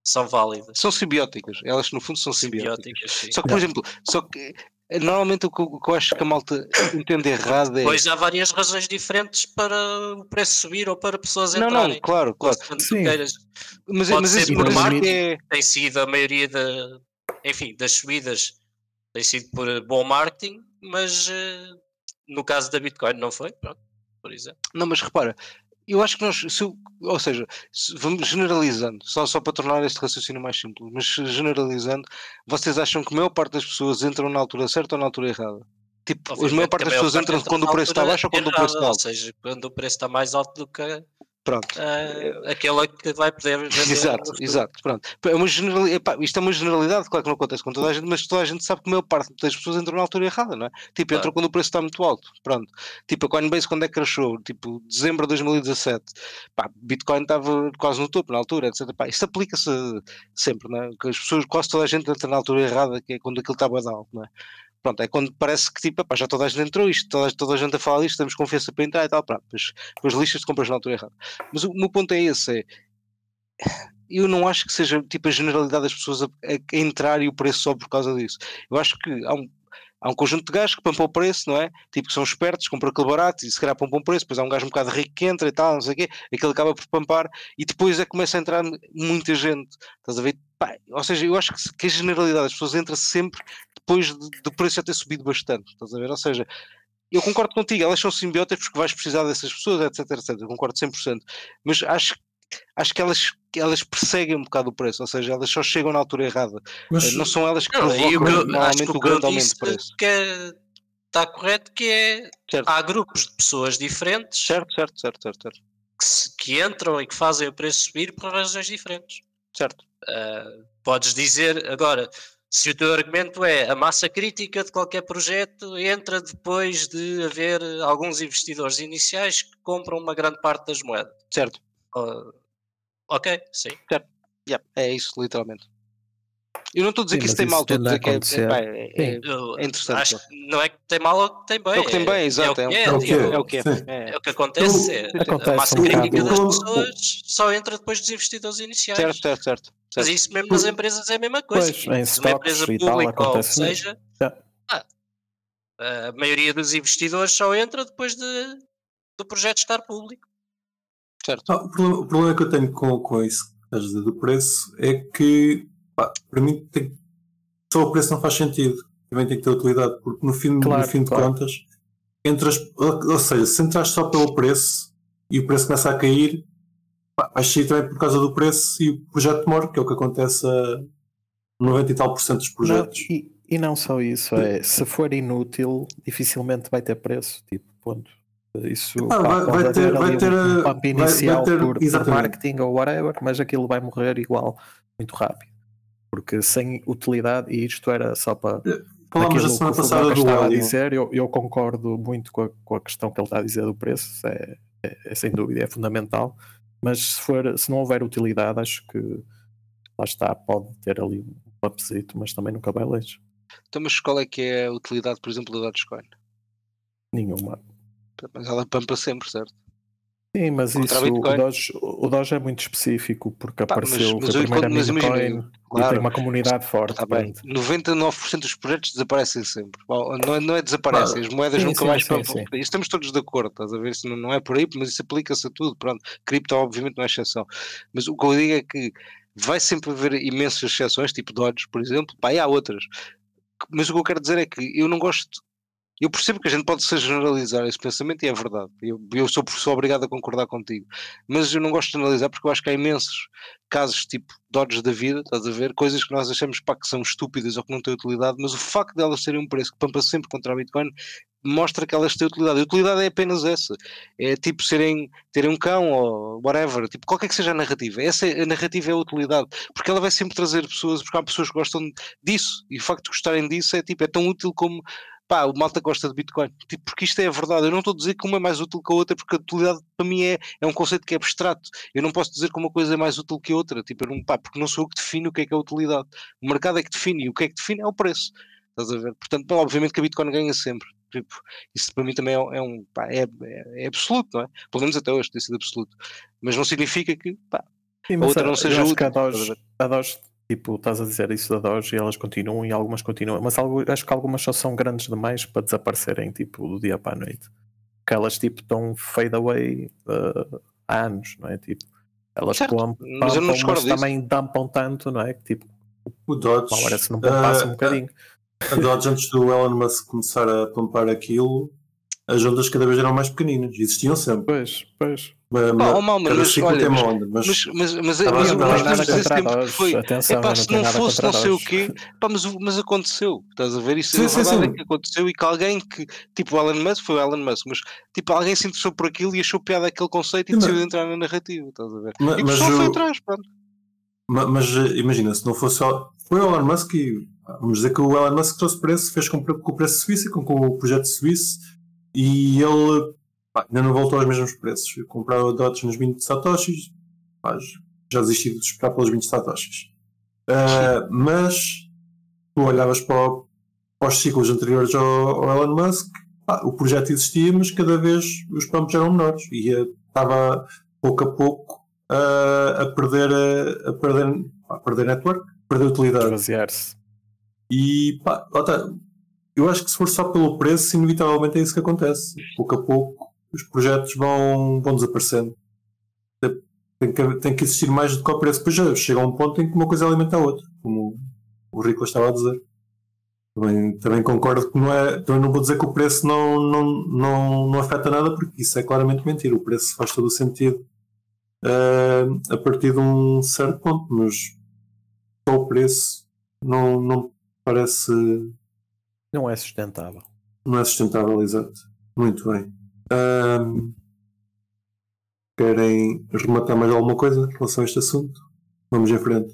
são válidas. São simbióticas, elas no fundo são simbióticas. simbióticas só que, por exemplo, só que Normalmente o que, o que, eu acho que a malta entende errado é. Pois há várias razões diferentes para o preço subir ou para pessoas entrarem. Não, não, claro, claro. Sim. Mas, Pode mas ser por marketing, é... tem sido a maioria da, enfim, das subidas tem sido por bom marketing, mas uh, no caso da Bitcoin não foi, pronto, por exemplo. Não, mas repara, eu acho que nós, se, ou seja, se, vamos generalizando, só, só para tornar este raciocínio mais simples, mas generalizando, vocês acham que a maior parte das pessoas entram na altura certa ou na altura errada? Tipo, a maior parte das pessoas entram quando o preço está baixo ou quando o preço está alto? Ou seja, quando o preço está mais alto do que Pronto. Uh, aquela que vai poder vender. Exato, exato. Pronto. É uma generalidade, isto é uma generalidade, claro que não acontece com toda a gente, mas toda a gente sabe que a maior parte das pessoas entram na altura errada, não é? Tipo, claro. entram quando o preço está muito alto. Pronto. Tipo, a Coinbase quando é que crashou? Tipo, dezembro de 2017. Pá, Bitcoin estava quase no topo na altura, etc. Pá, isto aplica-se sempre, não é? Que as pessoas, quase toda a gente entra na altura errada, que é quando aquilo estava alto, não é? Pronto, é quando parece que tipo, já toda a gente entrou isto, toda, toda a gente a falar isto, temos confiança para entrar e tal, pronto, depois, depois lixas de compras na altura errada. Mas o, o meu ponto é esse, é, eu não acho que seja tipo a generalidade das pessoas a, a, entrar e o preço só por causa disso. Eu acho que há um, há um conjunto de gajos que pampam o preço, não é? Tipo, que são espertos, compram aquele barato e se calhar pampam o preço, depois há um gajo um bocado rico que entra e tal, não sei o quê, aquele acaba por pampar e depois é que começa a entrar muita gente, estás a ver? Pá, ou seja, eu acho que, que a generalidade das pessoas entra sempre depois do de preço já ter subido bastante, estás a ver? Ou seja, eu concordo contigo, elas são simbióticas porque vais precisar dessas pessoas, etc, etc, eu concordo 100%, mas acho, acho que elas, elas perseguem um bocado o preço, ou seja, elas só chegam na altura errada, mas, não são elas que não, provocam normalmente o, o grande aumento de preço. Que é, está correto que é, certo. há grupos de pessoas diferentes certo, certo, certo, certo, certo. Que, se, que entram e que fazem o preço subir por razões diferentes. Certo. Uh, podes dizer agora, se o teu argumento é a massa crítica de qualquer projeto entra depois de haver alguns investidores iniciais que compram uma grande parte das moedas. Certo. Uh, ok, sim. Certo. Yeah, é isso, literalmente. Eu não estou a dizer Sim, que isso tem mal, estou a dizer que é, é, é, é, interessante. Acho que não é que tem mal ou que tem bem. É o que tem bem, exato. É, o que é. É o que é. É o que acontece. É, acontece a massa um crítica das pessoas só entra depois dos investidores iniciais. Certo, certo, certo. Mas isso mesmo nas empresas é a mesma coisa. Pois, uma empresa pública ou seja, a maioria dos investidores só entra depois de, do projeto estar público. Certo. Ah, o, problema, o, problema, que eu tenho com, com isso do preço é que pá, para mim tem, só o preço não faz sentido. Também tem que ter utilidade, porque no fim, claro, no fim de claro. contas, entras, ou seja, se entras só pelo preço e o preço começa a cair, pá, vais sair também por causa do preço e o projeto morre, que é o que acontece a 90 e tal por cento dos projetos. Não, e, e não só isso, é se for inútil, dificilmente vai ter preço. Tipo, ponto. Isso ah, vai, vai, ter, vai ter um pump inicial vai, vai ter, por, por, marketing ou whatever, mas aquilo vai morrer igual muito rápido. Porque sem utilidade, e isto era só para. Falámos a semana passada do estava a dizer, eu, eu, concordo muito com a, com a, questão que ele está a dizer do preço, é, é, é, sem dúvida, é fundamental. Mas se, for, se não houver utilidade, acho que lá está, pode ter ali um upzito, mas também nunca vai longe. Então, mas qual é que é a utilidade, por exemplo, da Dogecoin? Nenhuma. Mas ela pampa sempre, certo? Sim, mas isso, o Doge, o Doge é muito específico porque apareceu mas, mas, a primeira mas, imagina, claro, e tem uma comunidade forte. Tá bem. 99% dos projetos desaparecem sempre. Não é, não é desaparecem, as moedas sim, nunca sim, mais sim, sim. Isso estamos todos de acordo, estás a ver? Isso não, não é por aí, mas isso aplica-se a tudo. Pronto, cripto obviamente não é exceção. Mas o que eu digo é que vai sempre haver imensas exceções, tipo Dodge, por exemplo, pá, e há outras. Mas o que eu quero dizer é que eu não gosto eu percebo que a gente pode se generalizar esse pensamento e é verdade. Eu, eu sou, sou obrigado a concordar contigo. Mas eu não gosto de analisar porque eu acho que há imensos casos tipo dodges da vida, estás a ver? Coisas que nós achamos pá, que são estúpidas ou que não têm utilidade, mas o facto de elas terem um preço que pampa sempre contra a Bitcoin mostra que elas têm utilidade. A utilidade é apenas essa. É tipo serem, terem um cão ou whatever, tipo qualquer que seja a narrativa. Essa é, a narrativa é a utilidade, porque ela vai sempre trazer pessoas, porque há pessoas que gostam disso e o facto de gostarem disso é tipo, é tão útil como pá, o malta gosta de Bitcoin. Tipo, porque isto é a verdade. Eu não estou a dizer que uma é mais útil que a outra, porque a utilidade para mim é, é um conceito que é abstrato. Eu não posso dizer que uma coisa é mais útil que a outra, tipo, não, pá, porque não sou eu que defino o que é que é a utilidade. O mercado é que define e o que é que define é o preço. Estás a ver? Portanto, pá, obviamente que a Bitcoin ganha sempre. Tipo, isso para mim também é, é um pá, é, é, é, absoluto, não é? Pelo menos até hoje tem sido absoluto. Mas não significa que pá, Sim, a outra não seja útil. A Doge, Tipo, estás a dizer isso da Doge e elas continuam e algumas continuam, mas algo, acho que algumas só são grandes demais para desaparecerem, tipo, do dia para a noite. Que elas, tipo, estão fade away uh, há anos, não é? Tipo, elas pumpam, mas, mas também dumpam tanto, não é? Que, tipo, o Dodge. Parece não passa uh, um bocadinho. A Dodge, antes do Elon Musk começar a pompar aquilo, as ondas cada vez eram mais pequeninas, existiam sempre. Pois, pois. Mas, oh, mal, mas, mas, olha, mas, onda, mas, mas, mas, mas, mas, mas temos esse tempo que foi. Atenção, epá, se não, não fosse não sei o quê, pá, mas, mas aconteceu. Estás a ver? Isso sim, é sim, sim. que aconteceu e que alguém que, tipo o Elon Musk, foi o Elon Musk, mas tipo alguém se interessou por aquilo e achou piada aquele conceito e decidiu entrar na narrativa. Estás a ver? Mas, e o pessoal foi atrás, pá. Mas, imagina, se não fosse só. Foi o Elon Musk e vamos dizer que o Elon Musk trouxe preço, fez com, com o preço suíço, com, com o projeto suíço e ele pá, ainda não voltou aos mesmos preços. Eu comprava dots nos 20 satoshis, pá, já desisti de esperar pelos 20 satoshis. Uh, mas tu olhavas para, o, para, os ciclos anteriores ao, ao Elon Musk, pá, o projeto existia, mas cada vez os pumps eram menores e estava pouco a pouco uh, a perder a, a perder, a perder network, a perder utilidade. E pá, eu acho que se for só pelo preço, inevitavelmente é isso que acontece. Pouco a pouco os projetos vão, vão desaparecendo. Tem que, tem que existir mais do que o preço. Depois já chega a um ponto em que uma coisa alimenta a outra, como o Rico estava a dizer. Também, também concordo que não é. Também não vou dizer que o preço não, não, não, não afeta nada, porque isso é claramente mentira. O preço faz todo o sentido uh, a partir de um certo ponto, mas só o preço não, não parece não é sustentável. Não é sustentável, exato. Muito bem. Um, querem rematar mais alguma coisa em relação a este assunto? Vamos em frente.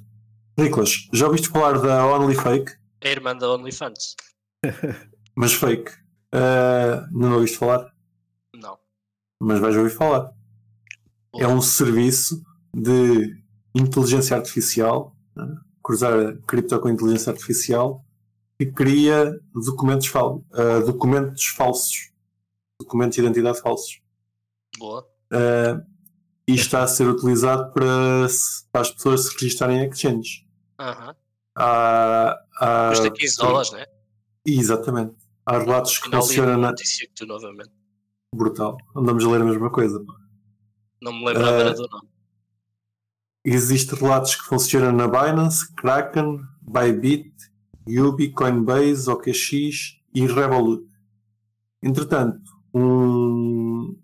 Nicolas, já ouviste falar da OnlyFake? É a irmã da OnlyFans. Mas fake. Uh, não ouviste falar? Não. Mas vais ouvir falar. É um serviço de inteligência artificial, né? cruzar cripto com inteligência artificial, que cria documentos, fal uh, documentos falsos, documentos de identidade falsos. Boa. Uh, e está a ser utilizado para, para as pessoas se registrarem em exchanges. Uhum. Há, há, Custa 15 dólares, não é? Exatamente. Há relatos que funcionam na. notícia que tu novamente. Brutal. Andamos a ler a mesma coisa. Não me lembro uh, do nome. Existem relatos que funcionam na Binance, Kraken, Bybit, Yubi, Coinbase, OKX e Revolut. Entretanto, um,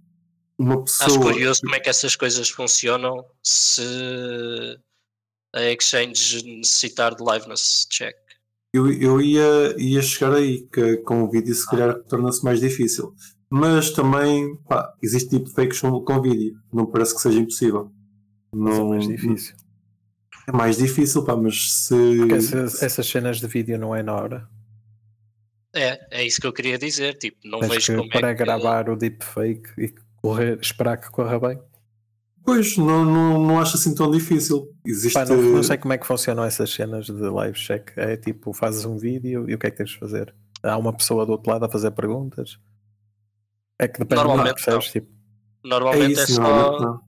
uma pessoa. Acho curioso como é que essas coisas funcionam se a exchange necessitar de liveness check. Eu, eu ia, ia chegar aí, que com o vídeo se calhar torna-se mais difícil. Mas também pá, existe tipo fakes com vídeo. Não parece que seja impossível. Não, é mais difícil. É mais difícil, pá, mas se. Porque essas, essas cenas de vídeo não é na hora. É, é isso que eu queria dizer. Tipo, não Tens vejo como para é que... gravar o deepfake e correr, esperar que corra bem. Pois, não, não, não acho assim tão difícil. Existe... Pá, não, não, sei como é que funcionam essas cenas de live check. É tipo, fazes um vídeo e o que é que tens de fazer? Há uma pessoa do outro lado a fazer perguntas. É que depende normalmente, do que percebes, tipo. Normalmente é, isso, é só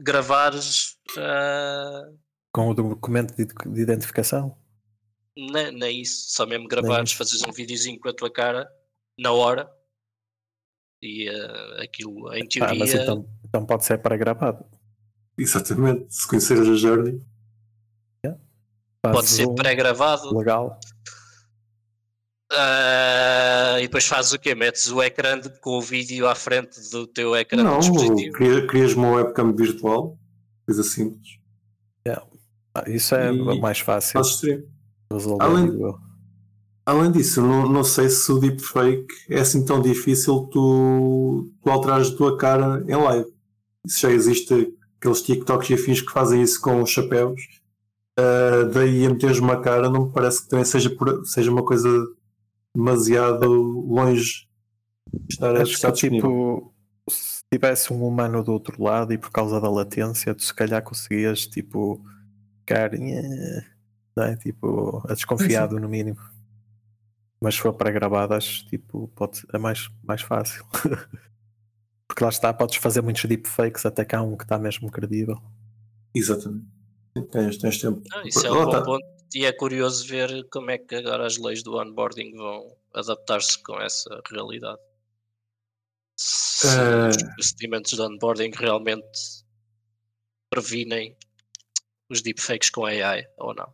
gravares uh... com o documento de, de identificação. Nem, nem isso, só mesmo gravares, fazes um videozinho com a tua cara na hora e uh, aquilo em teoria. Ah, mas então, então pode ser para gravado. Exatamente, se conheceres a Journey. Yeah. Pode ser um pré-gravado. Legal. Uh, e depois fazes o quê? Metes o ecrã de, com o vídeo à frente do teu ecrã Não, do dispositivo? Crias, crias uma webcam virtual, coisa simples. Yeah. Ah, isso é e mais fácil. Além, além disso, não, não sei se o deepfake é assim tão difícil tu, tu alterares a tua cara em live. Isso já existe aqueles TikToks e afins que fazem isso com os chapéus. Uh, daí a meteres uma cara não me parece que também seja, por, seja uma coisa demasiado longe de estar, Acho estar que, Tipo, se tivesse um humano do outro lado e por causa da latência, tu se calhar conseguias tipo ficar não é? tipo, a desconfiado no mínimo. Mas se for para gravadas, tipo, pode, é mais, mais fácil. Porque lá está, podes fazer muitos deepfakes até que há um que está mesmo credível. Exatamente. Tens, tens tempo. Não, isso é um bom tá. ponto e é curioso ver como é que agora as leis do onboarding vão adaptar-se com essa realidade. Se uh... os procedimentos de onboarding realmente previnem os deepfakes com AI ou não.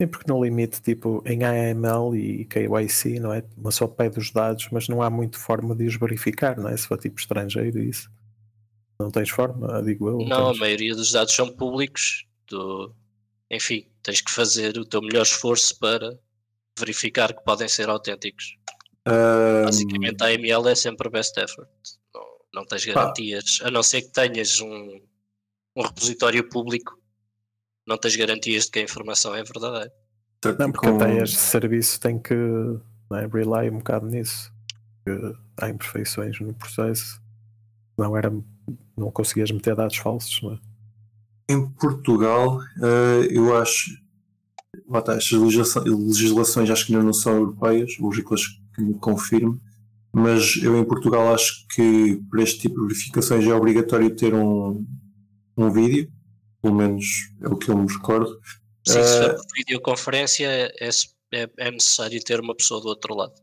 Sim, porque no limite, tipo, em AML e KYC, não é? Uma só pede os dados, mas não há muito forma de os verificar, não é? Se for tipo estrangeiro, isso. Não tens forma, digo eu. Não, tens... a maioria dos dados são públicos. Do... Enfim, tens que fazer o teu melhor esforço para verificar que podem ser autênticos. Um... Basicamente, a AML é sempre best effort. Não, não tens garantias, ah. a não ser que tenhas um, um repositório público não tens garantias de que a informação é verdadeira. Não, porque até este serviço tem que não é, rely um bocado nisso. há imperfeições no processo. Não era, não conseguias meter dados falsos, não é? Em Portugal, uh, eu acho tá, estas legislações acho que ainda não são europeias, o Ricolas que me confirme, mas eu em Portugal acho que para este tipo de verificações é obrigatório ter um, um vídeo pelo menos é o que eu me recordo. Sim, se for por videoconferência é, é, é, necessário ter uma pessoa do outro lado.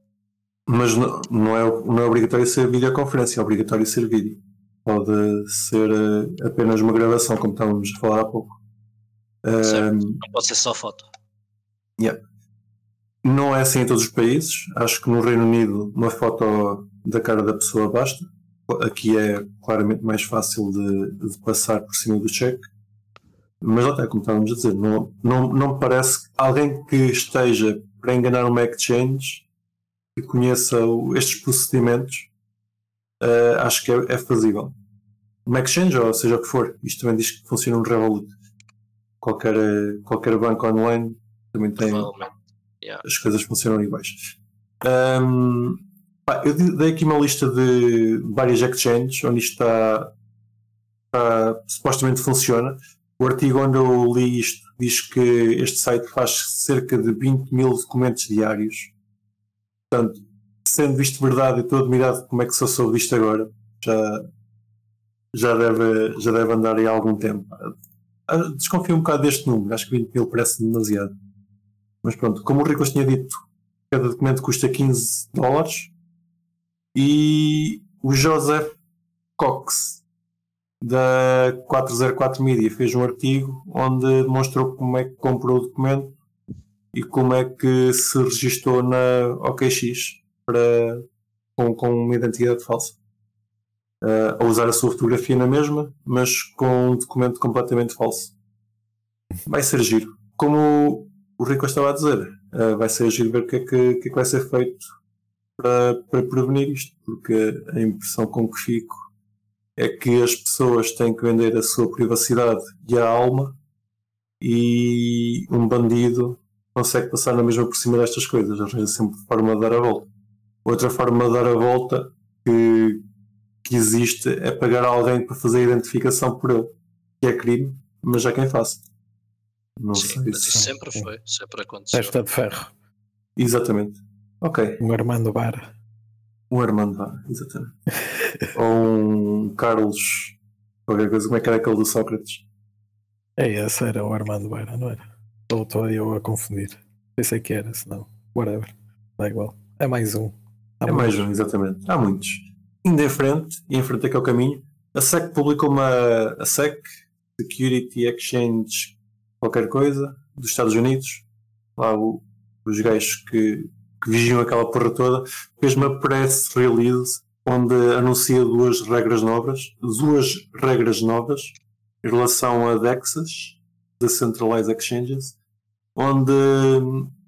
Mas não, não, é, não é obrigatório ser videoconferência, é obrigatório ser vídeo. Pode ser uh, apenas uma gravação, como estávamos a falar há pouco. Certo. não pode ser só foto. Yeah. Não é assim em todos os países. Acho que no Reino Unido uma foto da cara da pessoa basta. Aqui é claramente mais fácil de, de passar por cima do cheque. Mas até como estávamos a dizer, não, não, não me parece que alguém que esteja para enganar uma exchange que conheça estes procedimentos, uh, acho que é, é fazível. Uma exchange, ou seja o que for, isto também diz que funciona no Revolut. Qualquer, qualquer banco online também tem. Yeah. As coisas funcionam iguais. Um, pá, eu dei aqui uma lista de várias exchanges onde isto está, está supostamente funciona. O artigo onde eu li isto diz que este site faz cerca de 20 mil documentos diários. Portanto, sendo visto verdade, e estou admirado como é que só soube disto agora. Já, já, deve, já deve andar aí há algum tempo. Ah, desconfio um bocado deste número, acho que 20 mil parece demasiado. Mas pronto, como o Ricos tinha dito, cada documento custa 15 dólares. E o Joseph Cox da 404 Media fez um artigo onde demonstrou como é que comprou o documento e como é que se registou na OKX para, com, com uma identidade falsa. Uh, a usar a sua fotografia na mesma, mas com um documento completamente falso. Vai ser giro. Como o Rico estava a dizer, uh, vai ser giro ver o que é que, que, é que vai ser feito para, para prevenir isto, porque a impressão com que fico é que as pessoas têm que vender a sua privacidade e a alma e um bandido consegue passar na mesma por cima destas coisas, arranja sempre forma de dar a volta. Outra forma de dar a volta que, que existe é pagar alguém para fazer a identificação por ele, que é crime, mas já quem faça. Não Sim, sei se... isso sempre foi, sempre aconteceu. Testa de ferro. Exatamente. Ok. Um Armando Bar. Um Armando Bar, exatamente. Ou um Carlos. Qualquer coisa, como é que era aquele do Sócrates? É, esse era o Armando Bar, não era? Ou estou eu a confundir? Pensei que era, senão. Whatever. Dá igual. É mais um. Há é mais um, exatamente. Há muitos. Indo em frente, e em frente aqui ao caminho, a SEC publicou uma. A SEC, Security Exchange, qualquer coisa, dos Estados Unidos. Lá o, os gajos que que vigiam aquela porra toda, fez uma press release onde anuncia duas regras novas, duas regras novas em relação a DEXs, Decentralized Exchanges, onde,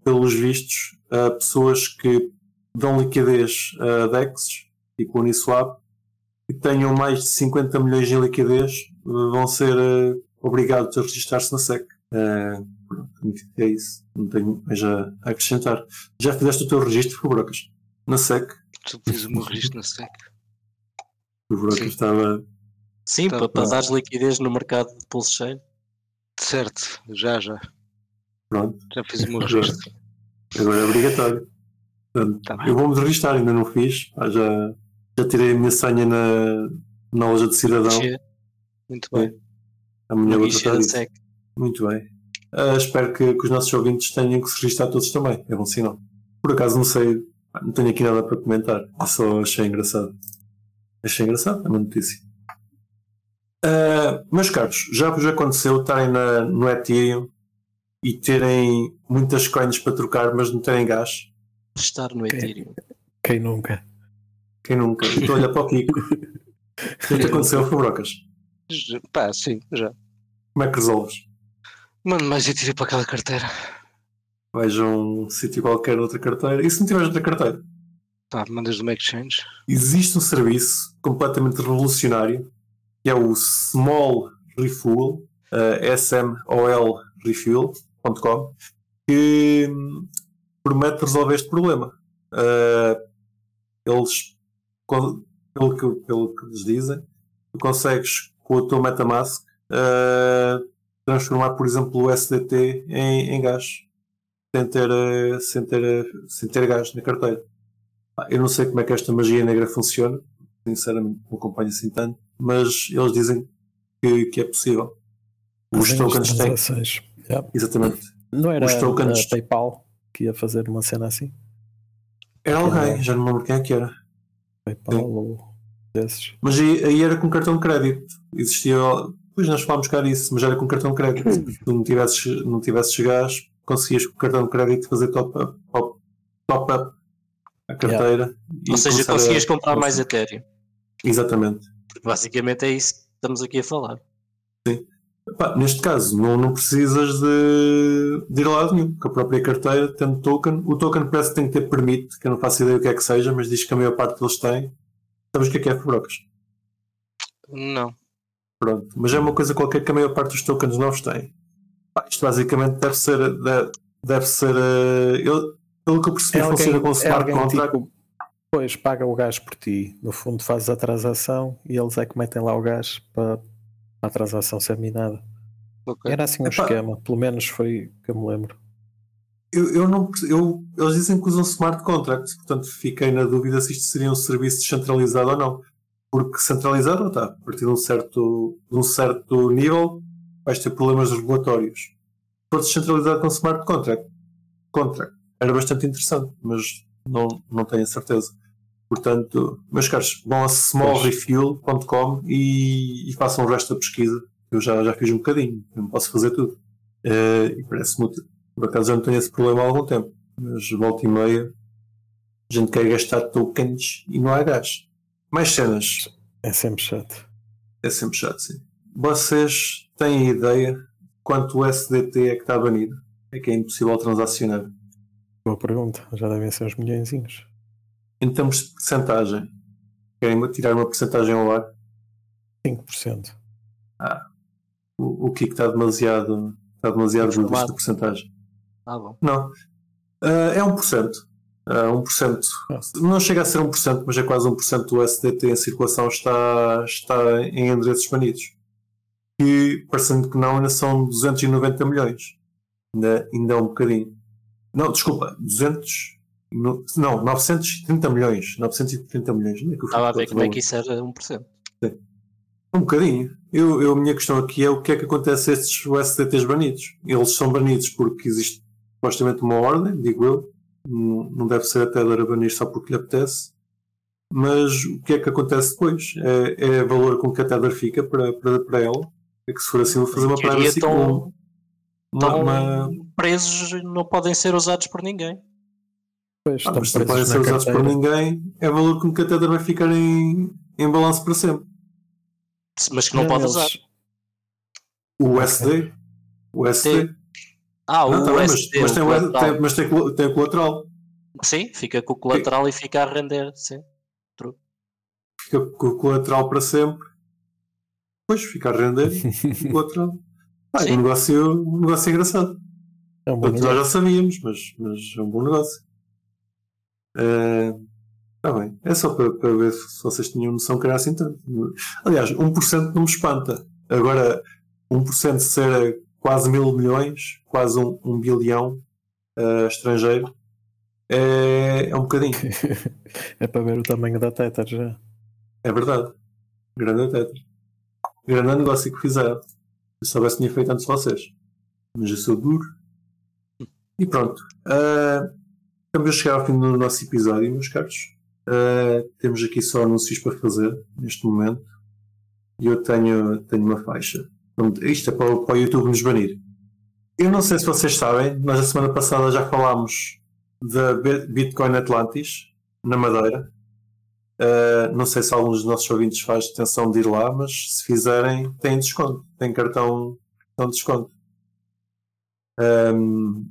pelos vistos, pessoas que dão liquidez a DEXs, tipo Uniswap, que tenham mais de 50 milhões em liquidez, vão ser eh, obrigados a registrar-se na SEC. Uh, é isso. Não tenho mais a acrescentar. Já fizeste o teu registro por Brocas? Na SEC? Tu fiz o meu registro na SEC. O Brocas estava. Sim, estava... para dar liquidez no mercado de pulse chain. Certo, já, já. Pronto. Já fiz o meu registro. Agora é obrigatório. Portanto, tá eu vou-me registrar, ainda não fiz. Ah, já, já tirei a minha senha na, na loja de cidadão. Muito bem. Amanhã vou tratar disso. Muito bem. Uh, espero que, que, os nossos ouvintes tenham que se registrar todos também. É bom sinal. Por acaso não sei, não tenho aqui nada para comentar. Eu só achei engraçado. Achei engraçado, é uma notícia. Uh, meus caros, já vos aconteceu estarem na, no Ethereum e terem muitas coins para trocar, mas não terem gás? Estar no Ethereum. Quem nunca? Quem nunca? Estou a olhar para o Kiko. O que aconteceu, Fabrocas? Pá, sim, já. Como é que resolves? Mano, mais Ethereum para aquela carteira. Vais a um sítio qualquer, outra carteira. E se não tiveres outra carteira? Tá, mandas do exchange. Existe um serviço completamente revolucionário que é o Small Refuel, uh, smolrefuel.com, que hum, promete resolver este problema. Uh, eles, pelo que, pelo que eles dizem, tu consegues com o teu MetaMask uh, transformar, por exemplo, o SDT em, em gás, sem ter, eh, sem, ter, eh, sem ter gás na carteira. Eu não sei como é que esta magia negra funciona, sinceramente não acompanho assim tanto, mas eles dizem que, que é possível. Os tokens têm. Yeah. Exatamente. Não era Os tokens... PayPal que ia fazer uma cena assim? Era alguém, já não me lembro quem é que era. PayPal Sim. ou desses. Mas aí, aí, era com cartão de crédito. Existia Pois nós falámos cá disso, mas era com cartão de crédito. Se tu não tivesses, não tivesses gás, conseguias com o cartão de crédito fazer top-up top, top up a carteira. Yeah. Ou seja, conseguias a... comprar mais Ethereum. Exatamente. Porque basicamente é isso que estamos aqui a falar. Sim. Epá, neste caso, não, não precisas de, de ir a lado nenhum, com a própria carteira, tendo token. O token parece que tem que ter permite, que eu não faço ideia o que é que seja, mas diz que a maior parte deles tem. Sabes o que é que é, Fabrocas? Não. Pronto, mas é uma coisa qualquer que a maior parte dos tokens novos tem. isto basicamente deve ser. Deve, deve ser. Uh, eu, pelo que eu percebi, é alguém, funciona com smart é contract. Tipo, pois paga o gás por ti. No fundo, fazes a transação e eles é que metem lá o gás para a transação ser minada. Okay. Era assim um Epá, esquema, pelo menos foi que eu me lembro. Eu, eu não, eu, eles dizem que usam smart contracts, portanto fiquei na dúvida se isto seria um serviço descentralizado ou não porque centralizado está, a partir de um certo, de um certo nível vais ter problemas regulatórios. Se for descentralizado com smart contract, contract, era bastante interessante, mas não, não tenho a certeza. Portanto, meus caros, vão a smallrefuel.com e, e façam o resto da pesquisa. Eu já, já fiz um bocadinho, não posso fazer tudo. Uh, e parece-me por acaso já não tenho esse problema há algum tempo, mas volta e meia a gente quer gastar tokens e não há gás. Mais cenas. É sempre chato. É sempre chato, sim. Vocês têm ideia quanto o SDT é que está banido? É que é impossível transacionar. Boa pergunta, já devem ser uns milhões. Em termos de porcentagem, querem tirar uma porcentagem ao ar? 5%. Ah, o, o Kiko está demasiado, está demasiado junto desta porcentagem. Ah, bom. Não. Uh, é 1%. Uh, 1%. Não chega a ser 1%, mas é quase 1% do SDT em circulação está, está em endereços banidos. Que, parecendo que não, ainda são 290 milhões. Ainda, ainda é um bocadinho. Não, desculpa, 200. No, não, 930 milhões. 930 milhões. É Estava a ver como é que isso era 1%. Sim. Um bocadinho. Eu, eu, a minha questão aqui é o que é que acontece a estes USDTs banidos. Eles são banidos porque existe supostamente uma ordem, digo eu. Não deve ser até dar a banir só porque lhe apetece. Mas o que é que acontece depois? É, é valor com que a Tether fica para, para, para ela. É que se for assim, vou fazer uma privacy tão, uma, uma... presos não podem ser usados por ninguém. Pois, ah, mas não podem ser usados carteira. por ninguém. É valor com que a Tether vai ficar em, em balanço para sempre. Mas que não, não pode eles... usar. O USD? O USD? Ah, o não, USD, mas, mas, tem, o tem, mas tem, tem o colateral. Sim, fica com o colateral e fica a render, sim. True. Fica com o colateral para sempre. Pois, fica a render o colateral. Ah, é um negócio, um negócio engraçado. É um bom negócio. Nós já sabíamos, mas, mas é um bom negócio. Está uh, bem. É só para, para ver se vocês tinham noção que era assim tanto. Aliás, 1% não me espanta. Agora, 1% ser quase mil milhões, quase um, um bilhão uh, estrangeiro, é, é um bocadinho. é para ver o tamanho da Tether já. É verdade. Grande Tether. Grande negócio que fizeram. Se soubesse tinha feito antes de vocês. Mas eu sou duro. E pronto. Uh, estamos a chegar ao fim do nosso episódio, meus caros. Uh, temos aqui só anúncios para fazer neste momento. E eu tenho, tenho uma faixa isto é para, para o YouTube nos banir. Eu não sei se vocês sabem, nós a semana passada já falámos da Bitcoin Atlantis, na Madeira. Uh, não sei se alguns dos nossos ouvintes faz atenção de ir lá, mas se fizerem, têm desconto. Tem cartão, de desconto. Um,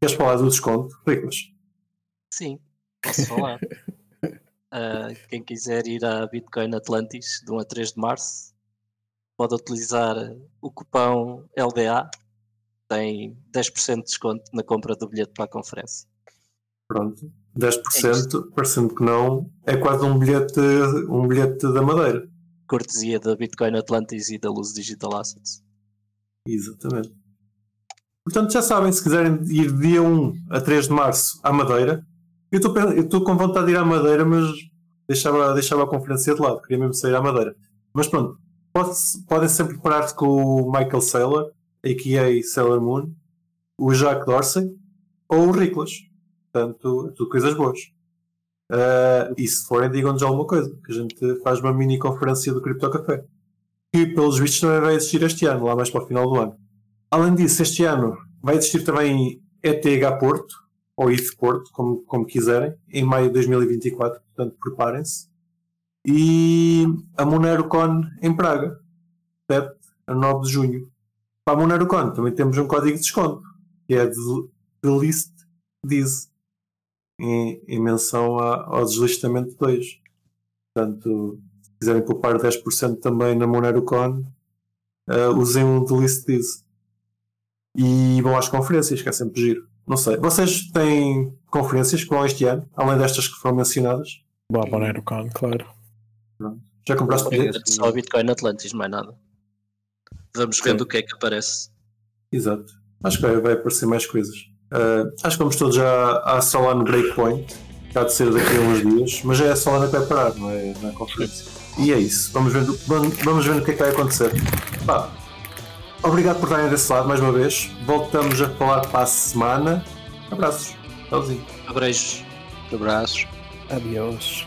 queres falar do desconto, Riclas? Sim, posso falar. uh, quem quiser ir à Bitcoin Atlantis de 1 a 3 de março, pode utilizar o cupom LDA, tem 10% de desconto na compra do bilhete para a conferência. Pronto, 10%, é parecendo que não, é quase um bilhete, um bilhete da Madeira. Cortesia da Bitcoin Atlantis e da Luz Digital Assets. Exatamente. Portanto, já sabem, se quiserem ir dia 1 a 3 de março à Madeira, eu estou com vontade de ir à Madeira, mas deixava, deixava a conferência de lado, queria mesmo sair à Madeira. Mas pronto, podem sempre preparar-se com o Michael Saylor, a.k.a. Sailor Moon, o Jack Dorsey ou o Riclas. Portanto, tudo coisas boas. Uh, e se forem, digam-nos alguma coisa, que a gente faz uma mini conferência do Crypto Café. Que, pelos vistos, também vai existir este ano, lá mais para o final do ano. Além disso, este ano vai existir também ETH Porto, ou ETH Porto, como, como quiserem, em maio de 2024. Portanto, preparem-se e a MoneroCon em Praga, 7 a 9 de junho. Para a MoneroCon também temos um código de desconto, que é de, list diz, em, em menção a, ao deslistamento 2. Portanto, se quiserem poupar 10% também na MoneroCon, uh, usem um de list diz. E vão às conferências, que é sempre giro. Não sei. Vocês têm conferências que vão este ano, além destas que foram mencionadas? Boa, MoneroCon, claro. Já compraste bilhete? Só Bitcoin Atlantis, mais nada. Vamos vendo o que é que aparece. Exato. Acho que vai, vai aparecer mais coisas. Uh, acho que vamos todos já à Solana Breakpoint, que há de ser daqui a uns dias, mas é a Solana que vai parar, não é na conferência. E é isso. Vamos ver, vamos ver o que é que vai acontecer. Pá, obrigado por estarem desse lado mais uma vez. Voltamos a falar para a semana. Abraços. Tchauzinho. Abraços. Abraços. Adiós.